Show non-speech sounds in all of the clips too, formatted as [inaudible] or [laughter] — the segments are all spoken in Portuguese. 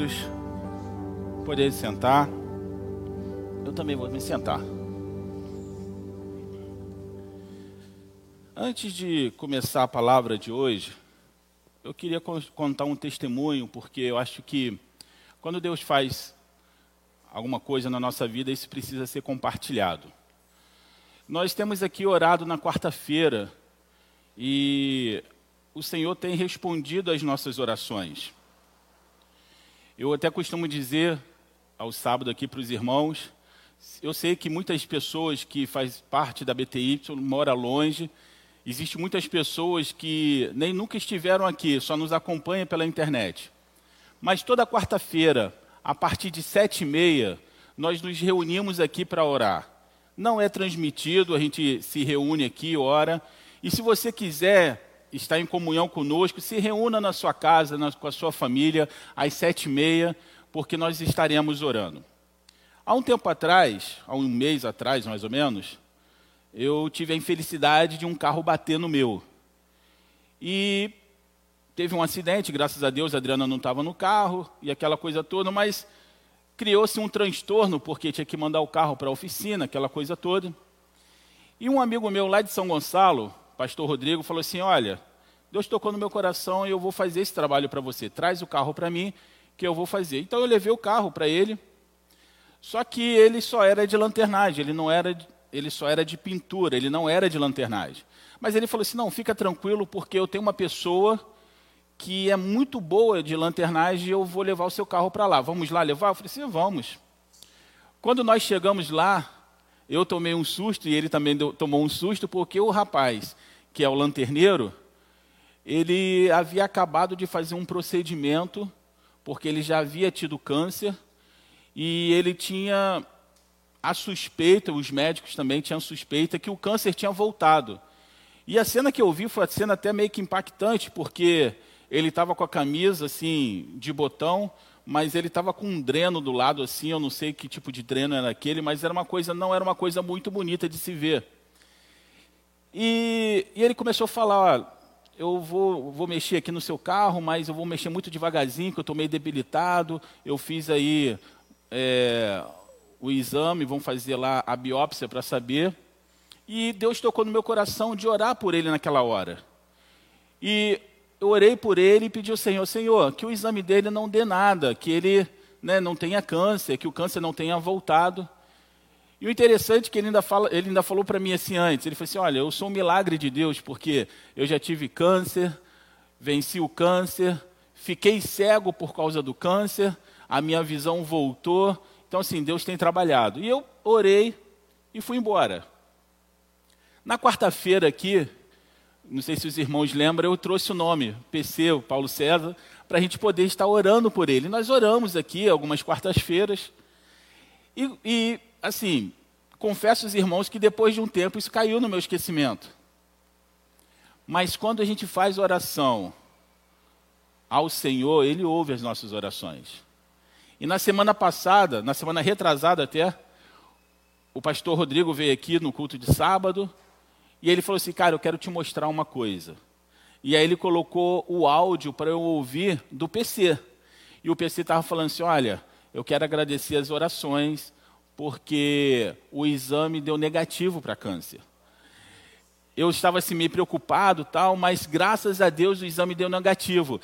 todos. Poder sentar. Eu também vou me sentar. Antes de começar a palavra de hoje, eu queria contar um testemunho, porque eu acho que quando Deus faz alguma coisa na nossa vida, isso precisa ser compartilhado. Nós temos aqui orado na quarta-feira e o Senhor tem respondido às nossas orações. Eu até costumo dizer ao sábado aqui para os irmãos, eu sei que muitas pessoas que fazem parte da BTY moram longe, Existem muitas pessoas que nem nunca estiveram aqui, só nos acompanham pela internet. Mas toda quarta-feira, a partir de sete e meia, nós nos reunimos aqui para orar. Não é transmitido, a gente se reúne aqui, ora. E se você quiser estar em comunhão conosco, se reúna na sua casa, na, com a sua família, às sete e meia, porque nós estaremos orando. Há um tempo atrás, há um mês atrás mais ou menos, eu tive a infelicidade de um carro bater no meu. E teve um acidente, graças a Deus a Adriana não estava no carro e aquela coisa toda, mas criou-se um transtorno porque tinha que mandar o carro para a oficina, aquela coisa toda. E um amigo meu lá de São Gonçalo, pastor Rodrigo, falou assim: Olha, Deus tocou no meu coração e eu vou fazer esse trabalho para você. Traz o carro para mim que eu vou fazer. Então eu levei o carro para ele. Só que ele só era de lanternagem, ele não era ele só era de pintura, ele não era de lanternagem. Mas ele falou assim: não, fica tranquilo, porque eu tenho uma pessoa que é muito boa de lanternagem e eu vou levar o seu carro para lá. Vamos lá levar? Eu falei assim: vamos. Quando nós chegamos lá, eu tomei um susto e ele também deu, tomou um susto, porque o rapaz, que é o lanterneiro, ele havia acabado de fazer um procedimento, porque ele já havia tido câncer e ele tinha a suspeita, os médicos também tinham suspeita que o câncer tinha voltado. E a cena que eu vi foi a cena até meio que impactante, porque ele estava com a camisa assim de botão, mas ele estava com um dreno do lado assim, eu não sei que tipo de dreno era aquele, mas era uma coisa, não era uma coisa muito bonita de se ver. E, e ele começou a falar, eu vou, vou mexer aqui no seu carro, mas eu vou mexer muito devagarzinho, que eu estou meio debilitado, eu fiz aí é, o exame, vão fazer lá a biópsia para saber. E Deus tocou no meu coração de orar por ele naquela hora. E eu orei por ele e pedi ao Senhor, Senhor, que o exame dele não dê nada, que ele né, não tenha câncer, que o câncer não tenha voltado. E o interessante é que ele ainda, fala, ele ainda falou para mim assim antes, ele falou assim, olha, eu sou um milagre de Deus, porque eu já tive câncer, venci o câncer, fiquei cego por causa do câncer, a minha visão voltou, então, assim, Deus tem trabalhado. E eu orei e fui embora. Na quarta-feira aqui, não sei se os irmãos lembram, eu trouxe o nome, PC, o Paulo César, para a gente poder estar orando por ele. Nós oramos aqui algumas quartas-feiras. E, e, assim, confesso aos irmãos que depois de um tempo isso caiu no meu esquecimento. Mas quando a gente faz oração ao Senhor, Ele ouve as nossas orações. E na semana passada, na semana retrasada até, o pastor Rodrigo veio aqui no culto de sábado e ele falou assim: Cara, eu quero te mostrar uma coisa. E aí ele colocou o áudio para eu ouvir do PC. E o PC estava falando assim: Olha, eu quero agradecer as orações, porque o exame deu negativo para câncer. Eu estava assim meio preocupado, tal, mas graças a Deus o exame deu negativo.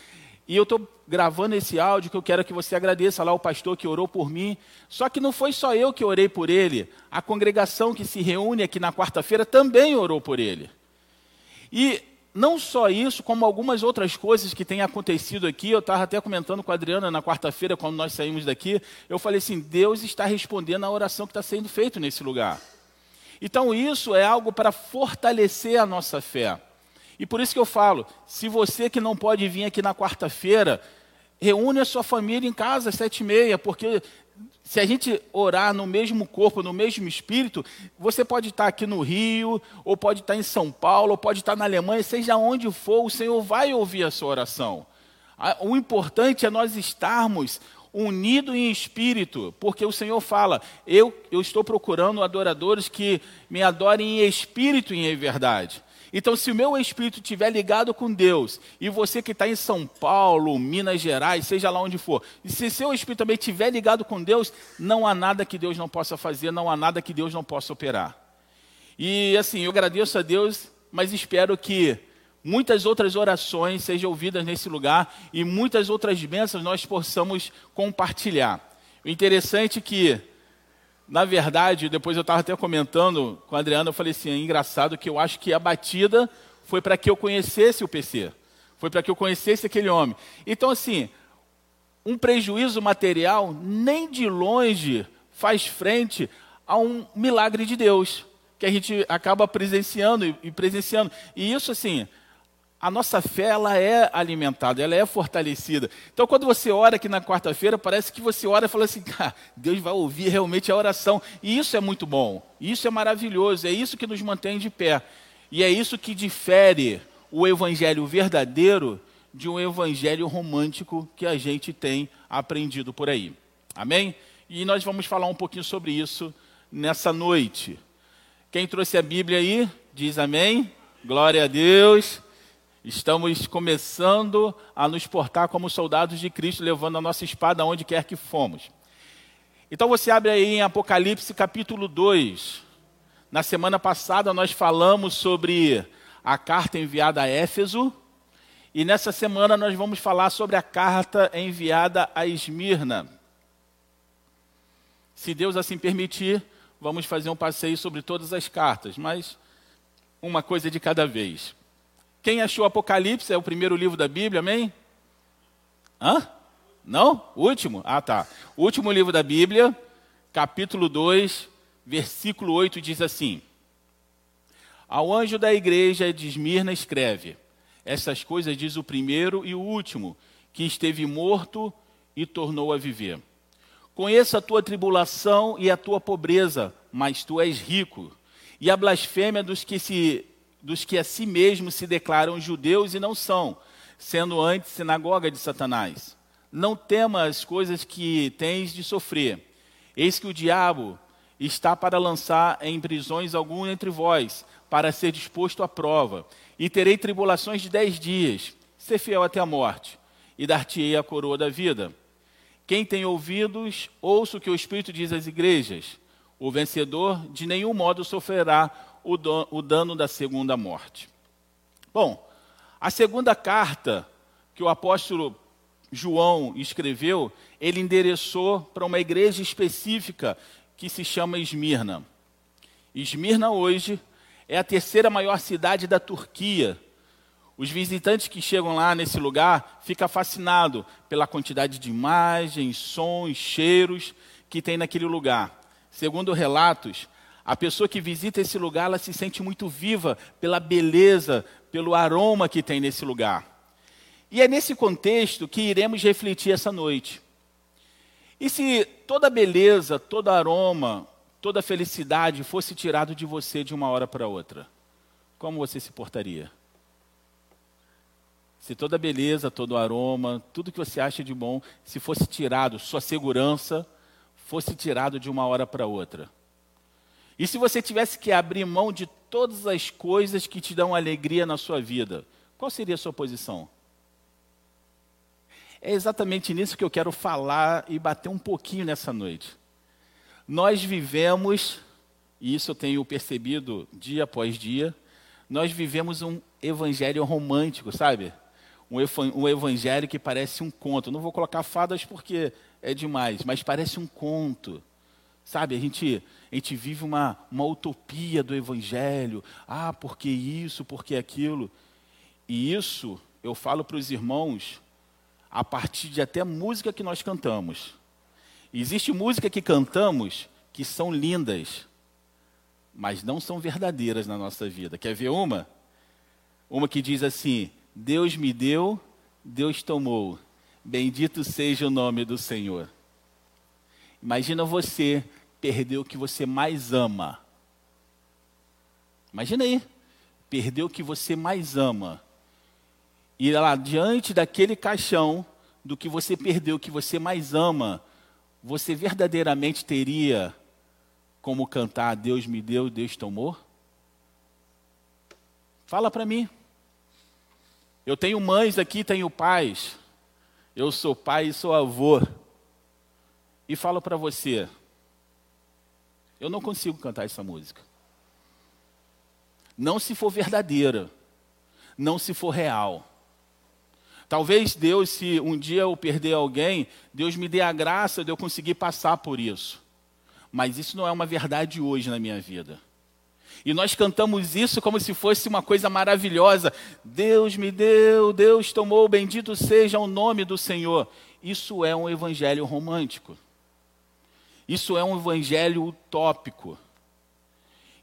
E eu estou gravando esse áudio que eu quero que você agradeça lá o pastor que orou por mim. Só que não foi só eu que orei por ele, a congregação que se reúne aqui na quarta-feira também orou por ele. E não só isso, como algumas outras coisas que têm acontecido aqui. Eu estava até comentando com a Adriana na quarta-feira, quando nós saímos daqui. Eu falei assim: Deus está respondendo à oração que está sendo feita nesse lugar. Então, isso é algo para fortalecer a nossa fé. E por isso que eu falo, se você que não pode vir aqui na quarta-feira, reúne a sua família em casa às sete e meia, porque se a gente orar no mesmo corpo, no mesmo espírito, você pode estar aqui no Rio, ou pode estar em São Paulo, ou pode estar na Alemanha, seja onde for, o Senhor vai ouvir a sua oração. O importante é nós estarmos unidos em espírito, porque o Senhor fala: eu, eu estou procurando adoradores que me adorem em espírito e em verdade. Então, se o meu espírito estiver ligado com Deus, e você que está em São Paulo, Minas Gerais, seja lá onde for, e se seu espírito também estiver ligado com Deus, não há nada que Deus não possa fazer, não há nada que Deus não possa operar. E assim, eu agradeço a Deus, mas espero que muitas outras orações sejam ouvidas nesse lugar e muitas outras bênçãos nós possamos compartilhar. O interessante é que na verdade, depois eu estava até comentando com a Adriana, eu falei assim, é engraçado que eu acho que a batida foi para que eu conhecesse o PC. Foi para que eu conhecesse aquele homem. Então, assim, um prejuízo material nem de longe faz frente a um milagre de Deus, que a gente acaba presenciando e presenciando. E isso, assim, a nossa fé ela é alimentada, ela é fortalecida. Então, quando você ora aqui na quarta-feira, parece que você ora e fala assim: [laughs] ah, Deus vai ouvir realmente a oração. E isso é muito bom, isso é maravilhoso, é isso que nos mantém de pé. E é isso que difere o evangelho verdadeiro de um evangelho romântico que a gente tem aprendido por aí. Amém? E nós vamos falar um pouquinho sobre isso nessa noite. Quem trouxe a Bíblia aí, diz amém. Glória a Deus. Estamos começando a nos portar como soldados de Cristo, levando a nossa espada aonde quer que fomos. Então você abre aí em Apocalipse capítulo 2. Na semana passada nós falamos sobre a carta enviada a Éfeso. E nessa semana nós vamos falar sobre a carta enviada a Esmirna. Se Deus assim permitir, vamos fazer um passeio sobre todas as cartas, mas uma coisa de cada vez. Quem achou Apocalipse? É o primeiro livro da Bíblia, amém? Hã? Não? O último? Ah, tá. O último livro da Bíblia, capítulo 2, versículo 8, diz assim: Ao anjo da igreja de Esmirna escreve: Essas coisas diz o primeiro e o último, que esteve morto e tornou a viver. Conheço a tua tribulação e a tua pobreza, mas tu és rico. E a blasfêmia dos que se dos que a si mesmos se declaram judeus e não são, sendo antes sinagoga de Satanás. Não tema as coisas que tens de sofrer. Eis que o diabo está para lançar em prisões algum entre vós, para ser disposto à prova. E terei tribulações de dez dias. Ser fiel até a morte, e dar-te-ei a coroa da vida. Quem tem ouvidos, ouça o que o Espírito diz às igrejas. O vencedor de nenhum modo sofrerá o dano da segunda morte. Bom, a segunda carta que o apóstolo João escreveu, ele endereçou para uma igreja específica que se chama Esmirna. Esmirna hoje é a terceira maior cidade da Turquia. Os visitantes que chegam lá nesse lugar ficam fascinados pela quantidade de imagens, sons, cheiros que tem naquele lugar. Segundo relatos, a pessoa que visita esse lugar, ela se sente muito viva pela beleza, pelo aroma que tem nesse lugar. E é nesse contexto que iremos refletir essa noite. E se toda beleza, todo aroma, toda felicidade fosse tirado de você de uma hora para outra, como você se portaria? Se toda beleza, todo aroma, tudo que você acha de bom, se fosse tirado, sua segurança fosse tirado de uma hora para outra, e se você tivesse que abrir mão de todas as coisas que te dão alegria na sua vida, qual seria a sua posição? É exatamente nisso que eu quero falar e bater um pouquinho nessa noite. Nós vivemos, e isso eu tenho percebido dia após dia, nós vivemos um evangelho romântico, sabe? Um evangelho que parece um conto. Não vou colocar fadas porque é demais, mas parece um conto. Sabe, a gente, a gente vive uma, uma utopia do Evangelho. Ah, porque isso, porque aquilo. E isso eu falo para os irmãos a partir de até música que nós cantamos. Existe música que cantamos que são lindas, mas não são verdadeiras na nossa vida. Quer ver uma? Uma que diz assim: Deus me deu, Deus tomou. Bendito seja o nome do Senhor. Imagina você perder o que você mais ama. Imagina aí, perder o que você mais ama. E lá diante daquele caixão do que você perdeu, o que você mais ama, você verdadeiramente teria como cantar Deus me deu, Deus tomou? Fala para mim. Eu tenho mães aqui, tenho pais. Eu sou pai e sou avô. E falo para você, eu não consigo cantar essa música. Não se for verdadeira, não se for real. Talvez Deus, se um dia eu perder alguém, Deus me dê a graça de eu conseguir passar por isso. Mas isso não é uma verdade hoje na minha vida. E nós cantamos isso como se fosse uma coisa maravilhosa. Deus me deu, Deus tomou, bendito seja o nome do Senhor. Isso é um evangelho romântico. Isso é um evangelho utópico.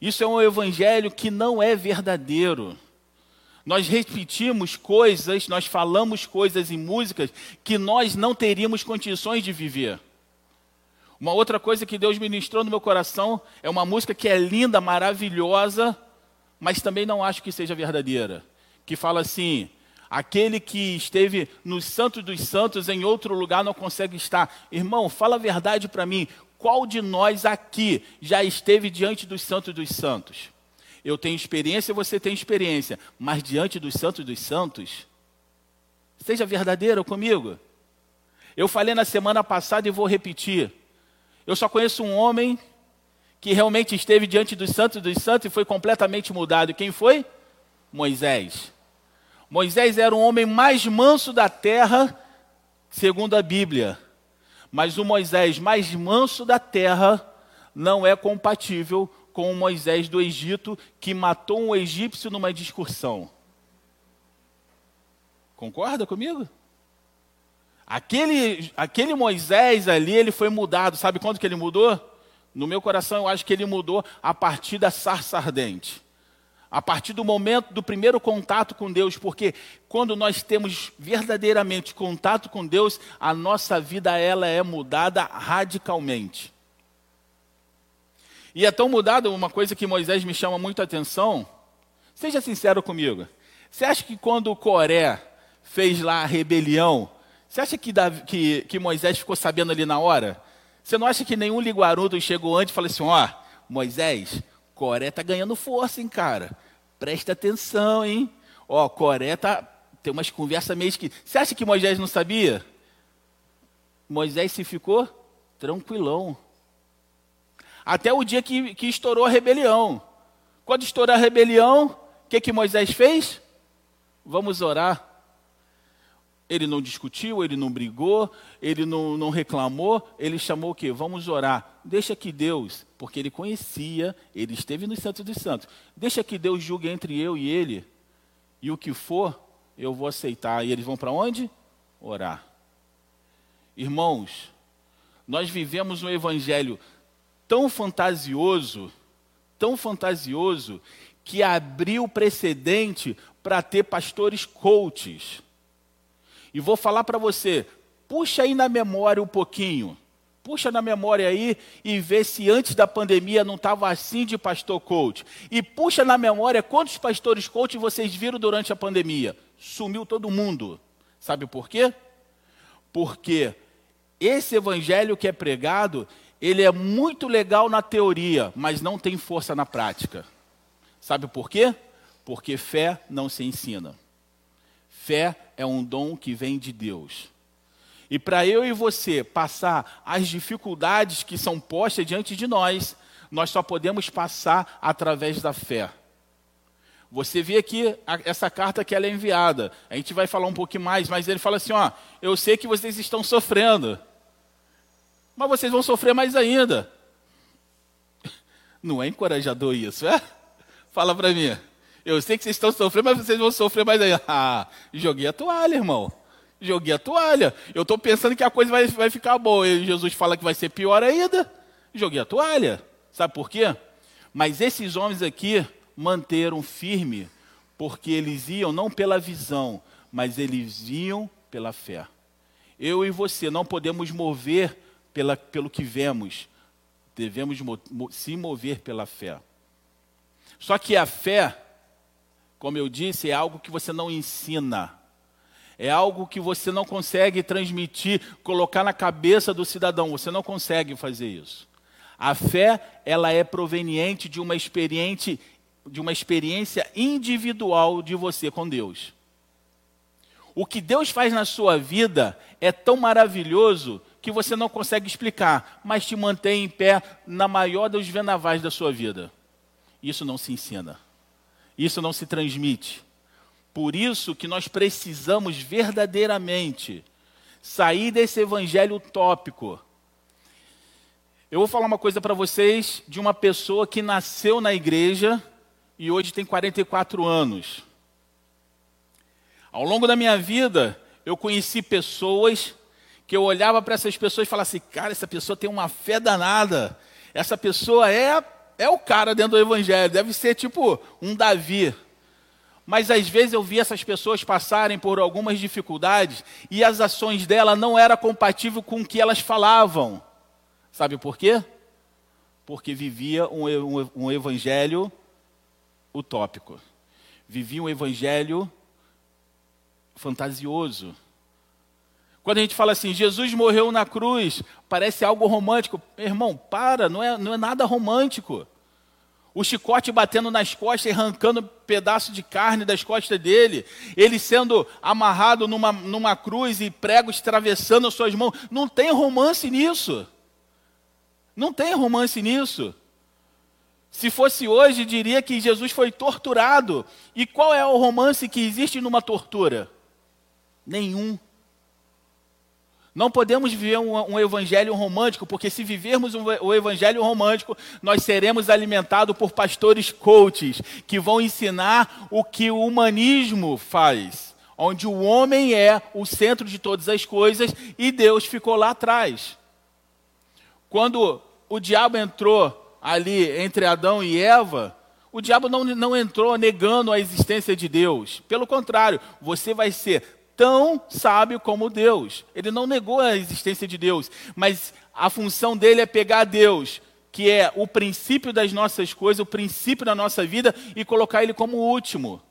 Isso é um evangelho que não é verdadeiro. Nós repetimos coisas, nós falamos coisas em músicas que nós não teríamos condições de viver. Uma outra coisa que Deus ministrou no meu coração é uma música que é linda, maravilhosa, mas também não acho que seja verdadeira. Que fala assim: aquele que esteve nos santos dos santos em outro lugar não consegue estar. Irmão, fala a verdade para mim. Qual de nós aqui já esteve diante dos santos dos santos? Eu tenho experiência, você tem experiência, mas diante dos santos dos santos, seja verdadeiro comigo. Eu falei na semana passada e vou repetir. Eu só conheço um homem que realmente esteve diante dos santos dos santos e foi completamente mudado. Quem foi? Moisés. Moisés era o homem mais manso da terra, segundo a Bíblia. Mas o Moisés mais manso da terra não é compatível com o Moisés do Egito, que matou um egípcio numa discussão. Concorda comigo? Aquele, aquele Moisés ali, ele foi mudado. Sabe quando que ele mudou? No meu coração, eu acho que ele mudou a partir da sarça ardente. A partir do momento do primeiro contato com Deus, porque quando nós temos verdadeiramente contato com Deus, a nossa vida ela é mudada radicalmente. E é tão mudado uma coisa que Moisés me chama muito a atenção. Seja sincero comigo. Você acha que quando o Coré fez lá a rebelião, você acha que, Davi, que, que Moisés ficou sabendo ali na hora? Você não acha que nenhum liguarudo chegou antes e falou assim: ó, Moisés, Coré tá ganhando força, hein, cara? Presta atenção, hein? Ó, Coré tá, tem umas conversas meio que. Você acha que Moisés não sabia? Moisés se ficou tranquilão. Até o dia que, que estourou a rebelião. Quando estourou a rebelião, o que, que Moisés fez? Vamos orar. Ele não discutiu, ele não brigou, ele não, não reclamou, ele chamou o quê? Vamos orar. Deixa que Deus, porque ele conhecia, ele esteve no Santo dos Santos. Deixa que Deus julgue entre eu e ele, e o que for, eu vou aceitar. E eles vão para onde? Orar. Irmãos, nós vivemos um evangelho tão fantasioso, tão fantasioso, que abriu precedente para ter pastores coaches. E vou falar para você, puxa aí na memória um pouquinho. Puxa na memória aí e vê se antes da pandemia não estava assim de pastor coach. E puxa na memória quantos pastores coach vocês viram durante a pandemia. Sumiu todo mundo. Sabe por quê? Porque esse evangelho que é pregado, ele é muito legal na teoria, mas não tem força na prática. Sabe por quê? Porque fé não se ensina. Fé é um dom que vem de Deus. E para eu e você passar as dificuldades que são postas diante de nós, nós só podemos passar através da fé. Você vê aqui essa carta que ela é enviada. A gente vai falar um pouquinho mais, mas ele fala assim: ó, eu sei que vocês estão sofrendo mas vocês vão sofrer mais ainda. [laughs] Não é encorajador isso, é? Fala para mim. Eu sei que vocês estão sofrendo, mas vocês vão sofrer mais ainda. [laughs] Ah, joguei a toalha, irmão. Joguei a toalha. Eu estou pensando que a coisa vai, vai ficar boa. E Jesus fala que vai ser pior ainda. Joguei a toalha. Sabe por quê? Mas esses homens aqui manteram firme, porque eles iam não pela visão, mas eles iam pela fé. Eu e você não podemos mover pela, pelo que vemos, devemos mo, se mover pela fé. Só que a fé, como eu disse, é algo que você não ensina. É algo que você não consegue transmitir, colocar na cabeça do cidadão. Você não consegue fazer isso. A fé, ela é proveniente de uma experiência de uma experiência individual de você com Deus. O que Deus faz na sua vida é tão maravilhoso que você não consegue explicar, mas te mantém em pé na maior dos venavais da sua vida. Isso não se ensina. Isso não se transmite. Por isso que nós precisamos verdadeiramente sair desse evangelho utópico. Eu vou falar uma coisa para vocês de uma pessoa que nasceu na igreja e hoje tem 44 anos. Ao longo da minha vida, eu conheci pessoas que eu olhava para essas pessoas e falava assim: cara, essa pessoa tem uma fé danada. Essa pessoa é, é o cara dentro do evangelho, deve ser tipo um Davi. Mas às vezes eu vi essas pessoas passarem por algumas dificuldades e as ações dela não eram compatíveis com o que elas falavam. Sabe por quê? Porque vivia um, um, um evangelho utópico. Vivia um evangelho fantasioso. Quando a gente fala assim, Jesus morreu na cruz, parece algo romântico. Irmão, para, não é, não é nada romântico. O chicote batendo nas costas e arrancando um pedaço de carne das costas dele. Ele sendo amarrado numa, numa cruz e pregos atravessando as suas mãos. Não tem romance nisso. Não tem romance nisso. Se fosse hoje, diria que Jesus foi torturado. E qual é o romance que existe numa tortura? Nenhum. Não podemos viver um, um, evangelho romântico, porque se vivermos um, o evangelho romântico, nós seremos alimentados por pastores coaches, que vão ensinar o que o humanismo faz, onde o homem é o centro de todas as coisas e Deus ficou lá atrás. Quando o diabo entrou ali entre Adão e Eva, o diabo não, não entrou negando a existência de Deus. Pelo contrário, você vai ser tão sábio como Deus. Ele não negou a existência de Deus, mas a função dele é pegar Deus, que é o princípio das nossas coisas, o princípio da nossa vida, e colocar ele como último.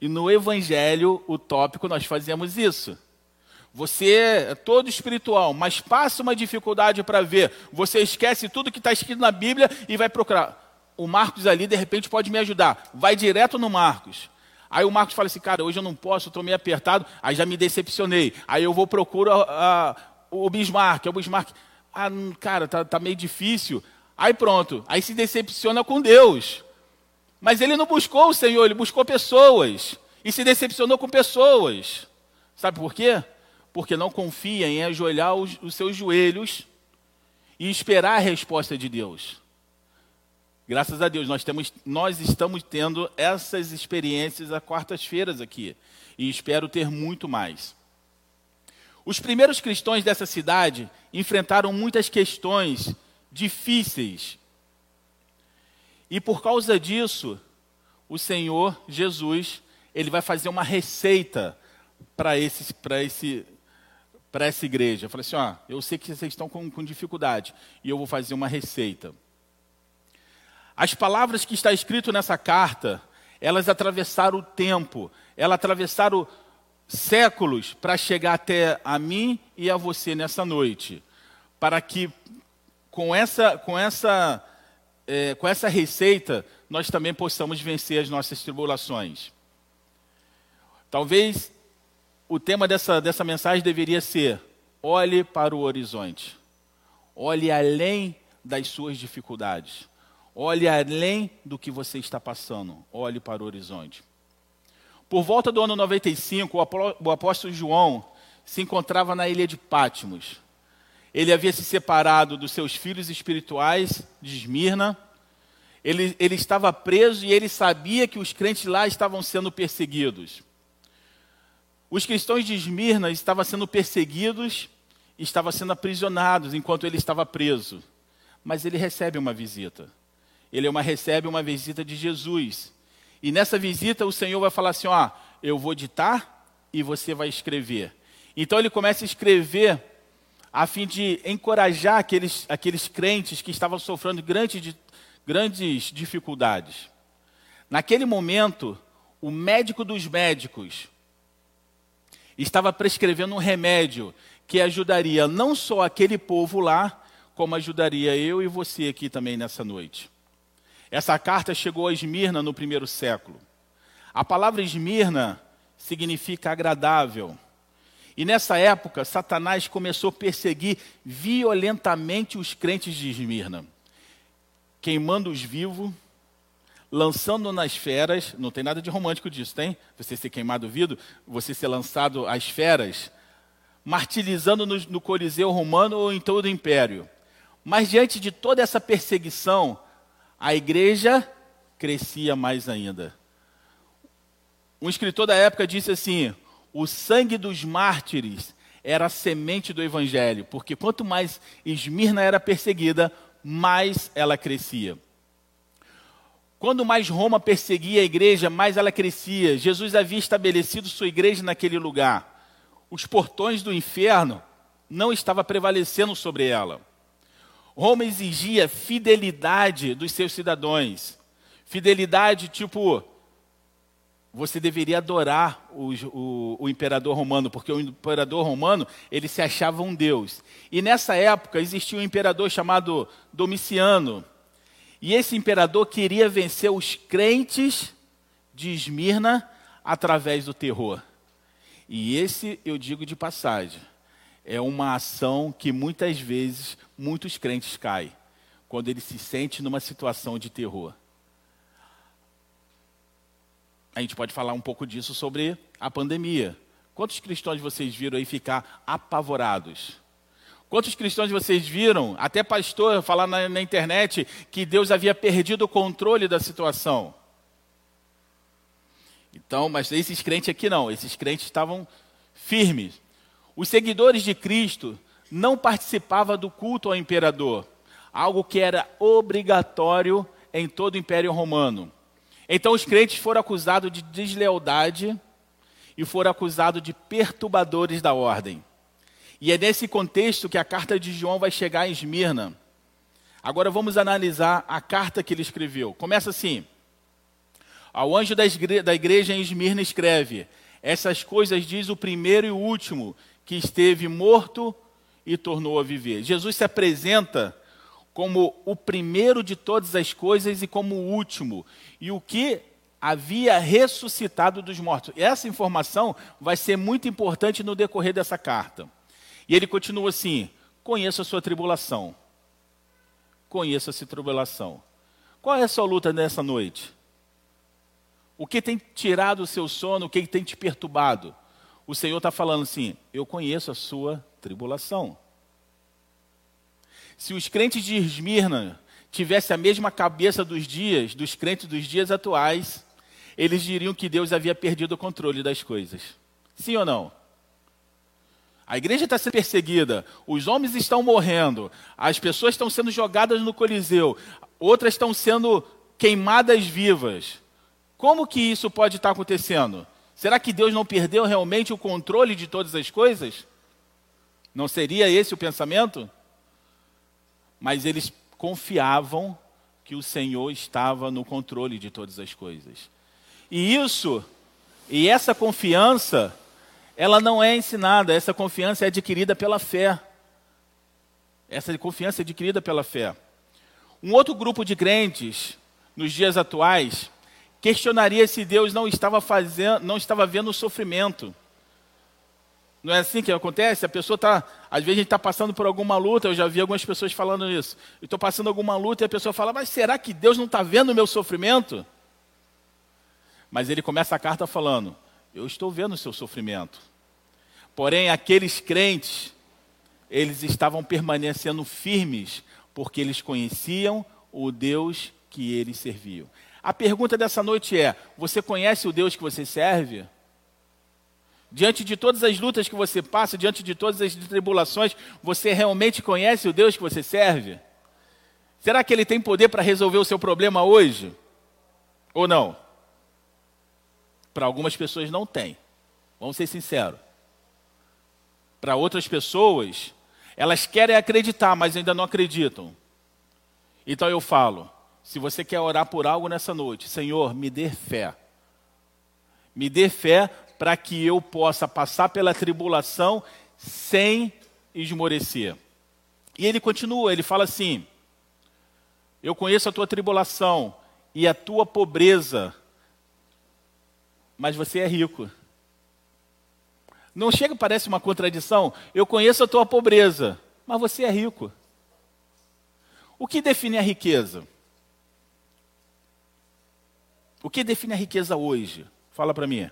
E no evangelho utópico nós fazemos isso. Você é todo espiritual, mas passa uma dificuldade para ver. Você esquece tudo que está escrito na Bíblia e vai procurar. O Marcos ali, de repente, pode me ajudar. Vai direto no Marcos. Aí o Marcos fala assim, cara, hoje eu não posso, estou meio apertado, aí já me decepcionei. Aí eu vou procurar o Bismarck, é o Bismarck. Ah, cara, tá, tá meio difícil. Aí pronto, aí se decepciona com Deus. Mas ele não buscou o Senhor, ele buscou pessoas. E se decepcionou com pessoas. Sabe por quê? Porque não confia em ajoelhar os, os seus joelhos e esperar a resposta de Deus. Graças a Deus, nós, temos, nós estamos tendo essas experiências a quartas-feiras aqui. E espero ter muito mais. Os primeiros cristãos dessa cidade enfrentaram muitas questões difíceis. E por causa disso, o Senhor Jesus, ele vai fazer uma receita para esse, esse, essa igreja. Falei assim, ó, eu sei que vocês estão com, com dificuldade, e eu vou fazer uma receita. As palavras que está escrito nessa carta, elas atravessaram o tempo, elas atravessaram séculos para chegar até a mim e a você nessa noite, para que com essa, com essa, é, com essa receita nós também possamos vencer as nossas tribulações. Talvez o tema dessa, dessa mensagem deveria ser: olhe para o horizonte, olhe além das suas dificuldades. Olhe além do que você está passando, olhe para o horizonte. Por volta do ano 95, o apóstolo João se encontrava na ilha de Pátimos. Ele havia se separado dos seus filhos espirituais de Esmirna. Ele, ele estava preso e ele sabia que os crentes lá estavam sendo perseguidos. Os cristãos de Esmirna estavam sendo perseguidos estavam sendo aprisionados enquanto ele estava preso. Mas ele recebe uma visita ele é uma, recebe uma visita de Jesus. E nessa visita o Senhor vai falar assim: ó, eu vou ditar e você vai escrever. Então ele começa a escrever a fim de encorajar aqueles, aqueles crentes que estavam sofrendo grandes, grandes dificuldades. Naquele momento, o médico dos médicos estava prescrevendo um remédio que ajudaria não só aquele povo lá, como ajudaria eu e você aqui também nessa noite. Essa carta chegou a Esmirna no primeiro século. A palavra Esmirna significa agradável. E nessa época, Satanás começou a perseguir violentamente os crentes de Esmirna, queimando-os vivos, lançando nas feras. Não tem nada de romântico disso, tem? Você ser queimado vivo, você ser lançado às feras, martirizando no, no Coliseu romano ou em todo o império. Mas diante de toda essa perseguição, a igreja crescia mais ainda. Um escritor da época disse assim: o sangue dos mártires era a semente do evangelho, porque quanto mais Esmirna era perseguida, mais ela crescia. Quando mais Roma perseguia a igreja, mais ela crescia. Jesus havia estabelecido sua igreja naquele lugar. Os portões do inferno não estavam prevalecendo sobre ela. Roma exigia fidelidade dos seus cidadãos. Fidelidade, tipo, você deveria adorar o, o, o, imperador romano, porque o imperador romano ele se achava um deus. E nessa época existia um imperador chamado Domiciano. E esse imperador queria vencer os crentes de Esmirna através do terror. E esse, eu digo de passagem, é uma ação que muitas vezes muitos crentes caem quando ele se sente numa situação de terror. A gente pode falar um pouco disso sobre a pandemia. Quantos cristãos vocês viram aí ficar apavorados? Quantos cristãos vocês viram, até pastor, falar na, na internet que Deus havia perdido o controle da situação? Então, mas esses crentes aqui não, esses crentes estavam firmes. Os seguidores de Cristo não participava do culto ao imperador, algo que era obrigatório em todo o Império Romano. Então os crentes foram acusados de deslealdade e foram acusados de perturbadores da ordem. E é nesse contexto que a carta de João vai chegar em Esmirna. Agora vamos analisar a carta que ele escreveu. Começa assim: Ao anjo da igreja em Esmirna escreve: Essas coisas diz o primeiro e o último, que esteve morto e tornou a viver. Jesus se apresenta como o primeiro de todas as coisas e como o último, e o que havia ressuscitado dos mortos. Essa informação vai ser muito importante no decorrer dessa carta. E ele continua assim: conheça a sua tribulação. Conheça a sua tribulação. Qual é a sua luta nessa noite? O que tem tirado o seu sono? O que tem te perturbado? O Senhor está falando assim: eu conheço a sua tribulação. Se os crentes de Esmirna tivessem a mesma cabeça dos dias, dos crentes dos dias atuais, eles diriam que Deus havia perdido o controle das coisas. Sim ou não? A igreja está sendo perseguida, os homens estão morrendo, as pessoas estão sendo jogadas no Coliseu, outras estão sendo queimadas vivas. Como que isso pode estar acontecendo? Será que Deus não perdeu realmente o controle de todas as coisas? Não seria esse o pensamento? Mas eles confiavam que o Senhor estava no controle de todas as coisas. E isso, e essa confiança, ela não é ensinada, essa confiança é adquirida pela fé. Essa confiança é adquirida pela fé. Um outro grupo de crentes, nos dias atuais, questionaria se Deus não estava fazendo, não estava vendo o sofrimento. Não é assim que acontece? A pessoa está, às vezes a gente está passando por alguma luta, eu já vi algumas pessoas falando isso. Eu estou passando alguma luta e a pessoa fala, mas será que Deus não está vendo o meu sofrimento? Mas ele começa a carta falando, eu estou vendo o seu sofrimento. Porém, aqueles crentes, eles estavam permanecendo firmes, porque eles conheciam o Deus que eles serviam. A pergunta dessa noite é: você conhece o Deus que você serve? Diante de todas as lutas que você passa, diante de todas as tribulações, você realmente conhece o Deus que você serve? Será que Ele tem poder para resolver o seu problema hoje? Ou não? Para algumas pessoas não tem. Vamos ser sinceros. Para outras pessoas, elas querem acreditar, mas ainda não acreditam. Então eu falo: se você quer orar por algo nessa noite, Senhor, me dê fé. Me dê fé para que eu possa passar pela tribulação sem esmorecer. E ele continua, ele fala assim: Eu conheço a tua tribulação, e a tua pobreza, mas você é rico. Não chega, parece uma contradição? Eu conheço a tua pobreza, mas você é rico. O que define a riqueza? O que define a riqueza hoje? Fala para mim.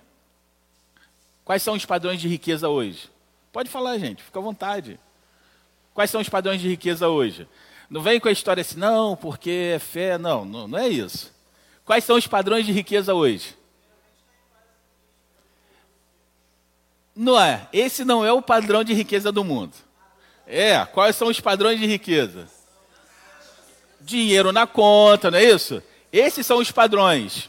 Quais são os padrões de riqueza hoje? Pode falar, gente, fica à vontade. Quais são os padrões de riqueza hoje? Não vem com a história assim, não, porque é fé, não, não, não é isso. Quais são os padrões de riqueza hoje? Não é. Esse não é o padrão de riqueza do mundo. É. Quais são os padrões de riqueza? Dinheiro na conta, não é isso? Esses são os padrões.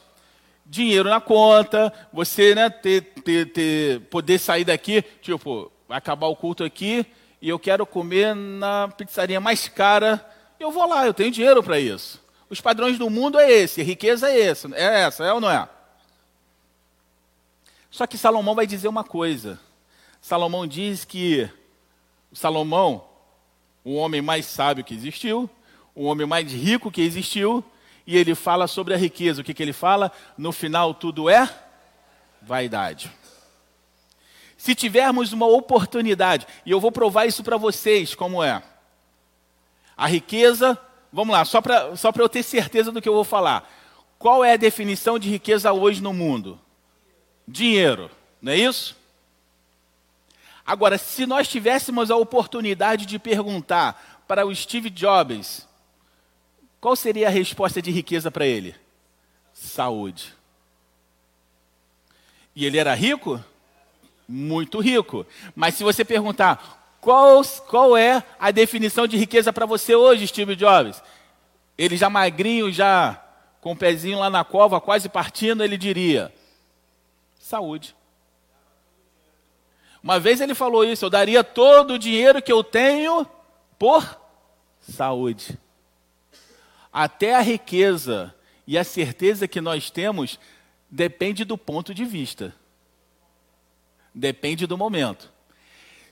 Dinheiro na conta, você né, ter, ter, ter, poder sair daqui, tipo, vai acabar o culto aqui e eu quero comer na pizzaria mais cara, eu vou lá, eu tenho dinheiro para isso. Os padrões do mundo é esse, riqueza é esse, é essa, é ou não é? Só que Salomão vai dizer uma coisa. Salomão diz que Salomão, o homem mais sábio que existiu, o homem mais rico que existiu, e ele fala sobre a riqueza. O que, que ele fala? No final, tudo é vaidade. Se tivermos uma oportunidade, e eu vou provar isso para vocês como é. A riqueza, vamos lá, só para só eu ter certeza do que eu vou falar. Qual é a definição de riqueza hoje no mundo? dinheiro, não é isso? Agora, se nós tivéssemos a oportunidade de perguntar para o Steve Jobs, qual seria a resposta de riqueza para ele? Saúde. E ele era rico? Muito rico. Mas se você perguntar, qual, qual é a definição de riqueza para você hoje, Steve Jobs? Ele já magrinho, já com o pezinho lá na cova, quase partindo, ele diria: Saúde. Uma vez ele falou isso: eu daria todo o dinheiro que eu tenho por saúde. Até a riqueza e a certeza que nós temos depende do ponto de vista. Depende do momento.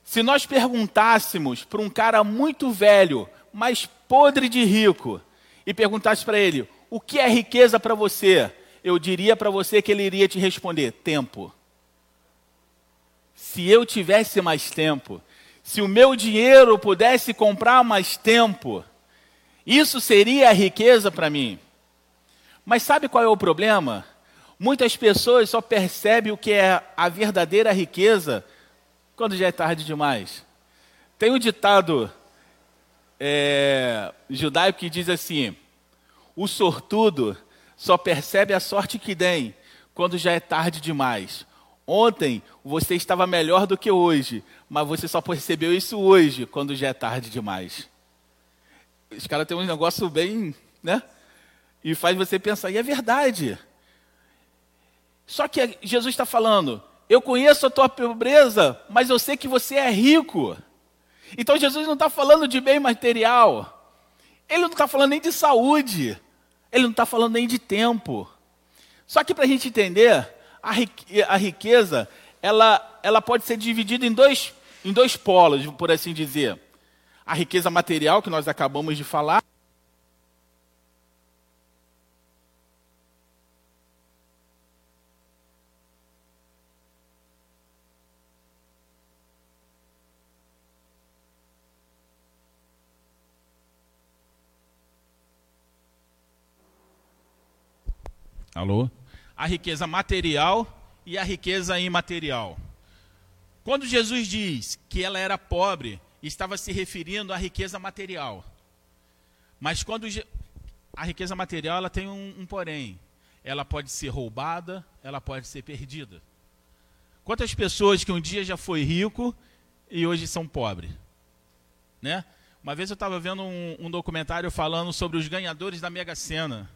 Se nós perguntássemos para um cara muito velho, mas podre de rico, e perguntasse para ele: o que é riqueza para você? eu diria para você que ele iria te responder: tempo. Se eu tivesse mais tempo, se o meu dinheiro pudesse comprar mais tempo, isso seria a riqueza para mim. Mas sabe qual é o problema? Muitas pessoas só percebem o que é a verdadeira riqueza quando já é tarde demais. Tem um ditado é, judaico que diz assim: o sortudo só percebe a sorte que tem quando já é tarde demais. Ontem você estava melhor do que hoje, mas você só percebeu isso hoje, quando já é tarde demais. Os caras têm um negócio bem, né? E faz você pensar, e é verdade. Só que Jesus está falando, eu conheço a tua pobreza, mas eu sei que você é rico. Então Jesus não está falando de bem material, ele não está falando nem de saúde, ele não está falando nem de tempo. Só que para a gente entender, a riqueza, ela, ela pode ser dividida em dois, em dois polos, por assim dizer. A riqueza material, que nós acabamos de falar, Alô? A riqueza material e a riqueza imaterial. Quando Jesus diz que ela era pobre, estava se referindo à riqueza material. Mas quando a riqueza material ela tem um, um porém, ela pode ser roubada, ela pode ser perdida. Quantas pessoas que um dia já foi rico e hoje são pobres, né? Uma vez eu estava vendo um, um documentário falando sobre os ganhadores da Mega Sena.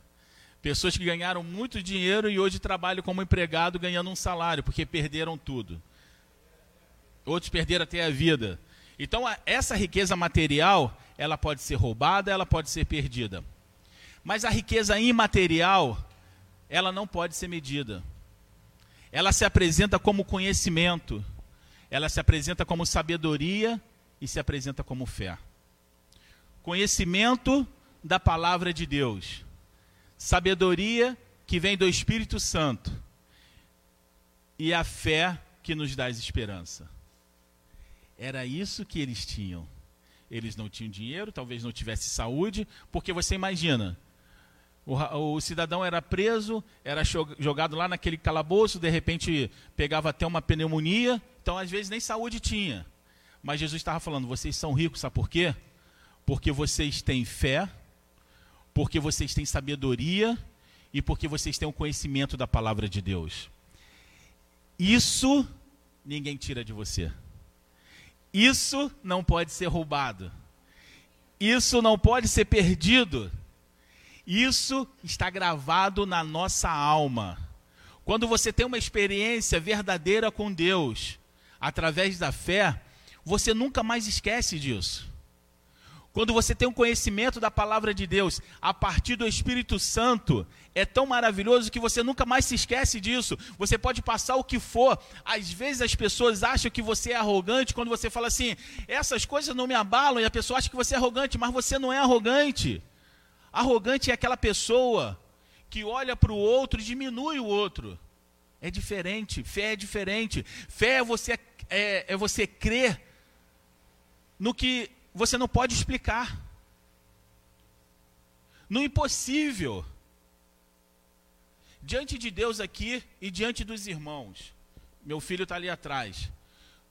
Pessoas que ganharam muito dinheiro e hoje trabalham como empregado ganhando um salário, porque perderam tudo. Outros perderam até a vida. Então, essa riqueza material, ela pode ser roubada, ela pode ser perdida. Mas a riqueza imaterial, ela não pode ser medida. Ela se apresenta como conhecimento, ela se apresenta como sabedoria e se apresenta como fé. Conhecimento da palavra de Deus sabedoria que vem do Espírito Santo e a fé que nos dá esperança. Era isso que eles tinham. Eles não tinham dinheiro, talvez não tivesse saúde, porque você imagina, o, o, cidadão era preso, era jogado lá naquele calabouço, de repente pegava até uma pneumonia, então às vezes nem saúde tinha. Mas Jesus estava falando: vocês são ricos, sabe por quê? Porque vocês têm fé, porque vocês têm sabedoria e porque vocês têm o conhecimento da palavra de Deus. Isso ninguém tira de você. Isso não pode ser roubado. Isso não pode ser perdido. Isso está gravado na nossa alma. Quando você tem uma experiência verdadeira com Deus, através da fé, você nunca mais esquece disso. Quando você tem um conhecimento da palavra de Deus a partir do Espírito Santo, é tão maravilhoso que você nunca mais se esquece disso. Você pode passar o que for. Às vezes as pessoas acham que você é arrogante quando você fala assim: essas coisas não me abalam, e a pessoa acha que você é arrogante, mas você não é arrogante. Arrogante é aquela pessoa que olha para o outro e diminui o outro. É diferente, fé é diferente. Fé é você, é, é você crer no que você não pode explicar. No impossível. Diante de Deus aqui e diante dos irmãos. Meu filho está ali atrás.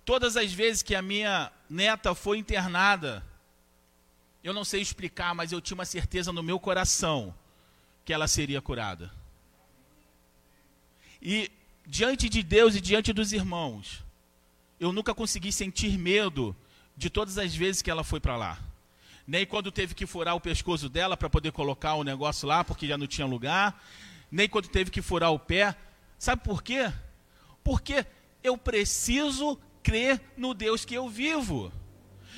Todas as vezes que a minha neta foi internada, eu não sei explicar, mas eu tinha uma certeza no meu coração que ela seria curada. E diante de Deus e diante dos irmãos, eu nunca consegui sentir medo de todas as vezes que ela foi para lá. Nem quando teve que furar o pescoço dela para poder colocar o negócio lá, porque já não tinha lugar. Nem quando teve que furar o pé. Sabe por quê? Porque eu preciso crer no Deus que eu vivo.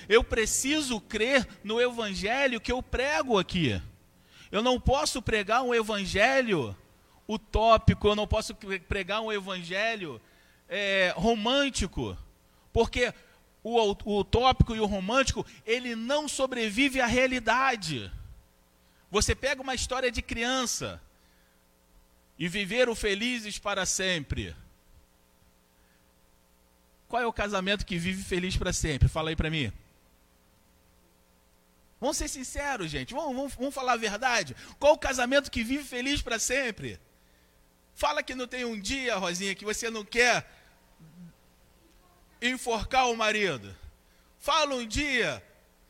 Eu preciso crer no evangelho que eu prego aqui. Eu não posso pregar um evangelho utópico, eu não posso pregar um evangelho é, romântico, porque o, o utópico e o romântico, ele não sobrevive à realidade. Você pega uma história de criança e viveram felizes para sempre. Qual é o casamento que vive feliz para sempre? Fala aí para mim. Vamos ser sinceros, gente. Vamos, vamos, vamos, falar a verdade. Qual o casamento que vive feliz para sempre? Fala que não tem um dia, Rosinha, que você não quer enforcar o marido. Fala um dia,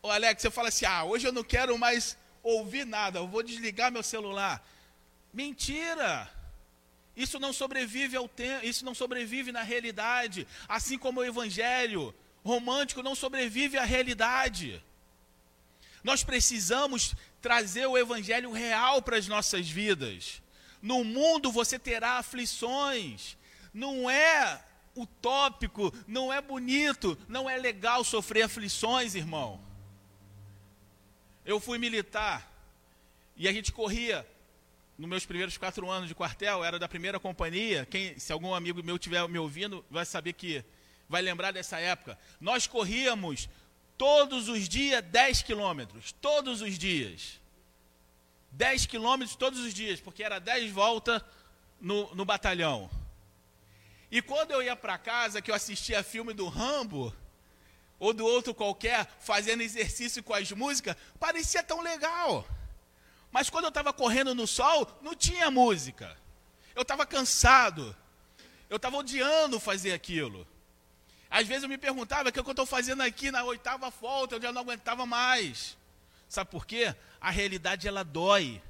o Alex, você fala assim: ah, hoje eu não quero mais ouvir nada, eu vou desligar meu celular. Mentira! Isso não sobrevive ao tempo, isso não sobrevive na realidade, assim como o evangelho romântico não sobrevive à realidade. Nós precisamos trazer o evangelho real para as nossas vidas. No mundo você terá aflições. Não é utópico, não é bonito, não é legal sofrer aflições, irmão. Eu fui militar e a gente corria nos meus primeiros quatro anos de quartel, era da primeira companhia. Quem, se algum amigo meu estiver me ouvindo, vai saber que vai lembrar dessa época. Nós corríamos todos os dias 10 quilômetros, todos os dias. 10 quilômetros todos os dias, porque era 10 voltas no, no batalhão. E quando eu ia para casa, que eu assistia filme do Rambo, ou do outro qualquer, fazendo exercício com as músicas, parecia tão legal. Mas quando eu estava correndo no sol, não tinha música. Eu estava cansado. Eu estava odiando fazer aquilo. Às vezes eu me perguntava o que eu estou fazendo aqui na oitava volta, eu já não aguentava mais. Sabe por quê? A realidade ela dói.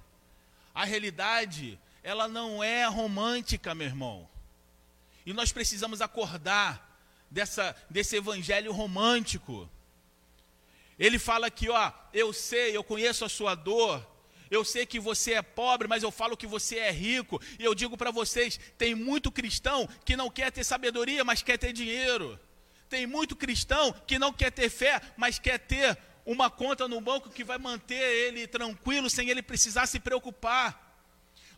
A realidade, ela não é romântica, meu irmão. E nós precisamos acordar dessa, desse evangelho romântico. Ele fala aqui, ó, eu sei, eu conheço a sua dor, eu sei que você é pobre, mas eu falo que você é rico. E eu digo para vocês: tem muito cristão que não quer ter sabedoria, mas quer ter dinheiro. Tem muito cristão que não quer ter fé, mas quer ter uma conta no banco que vai manter ele tranquilo, sem ele precisar se preocupar.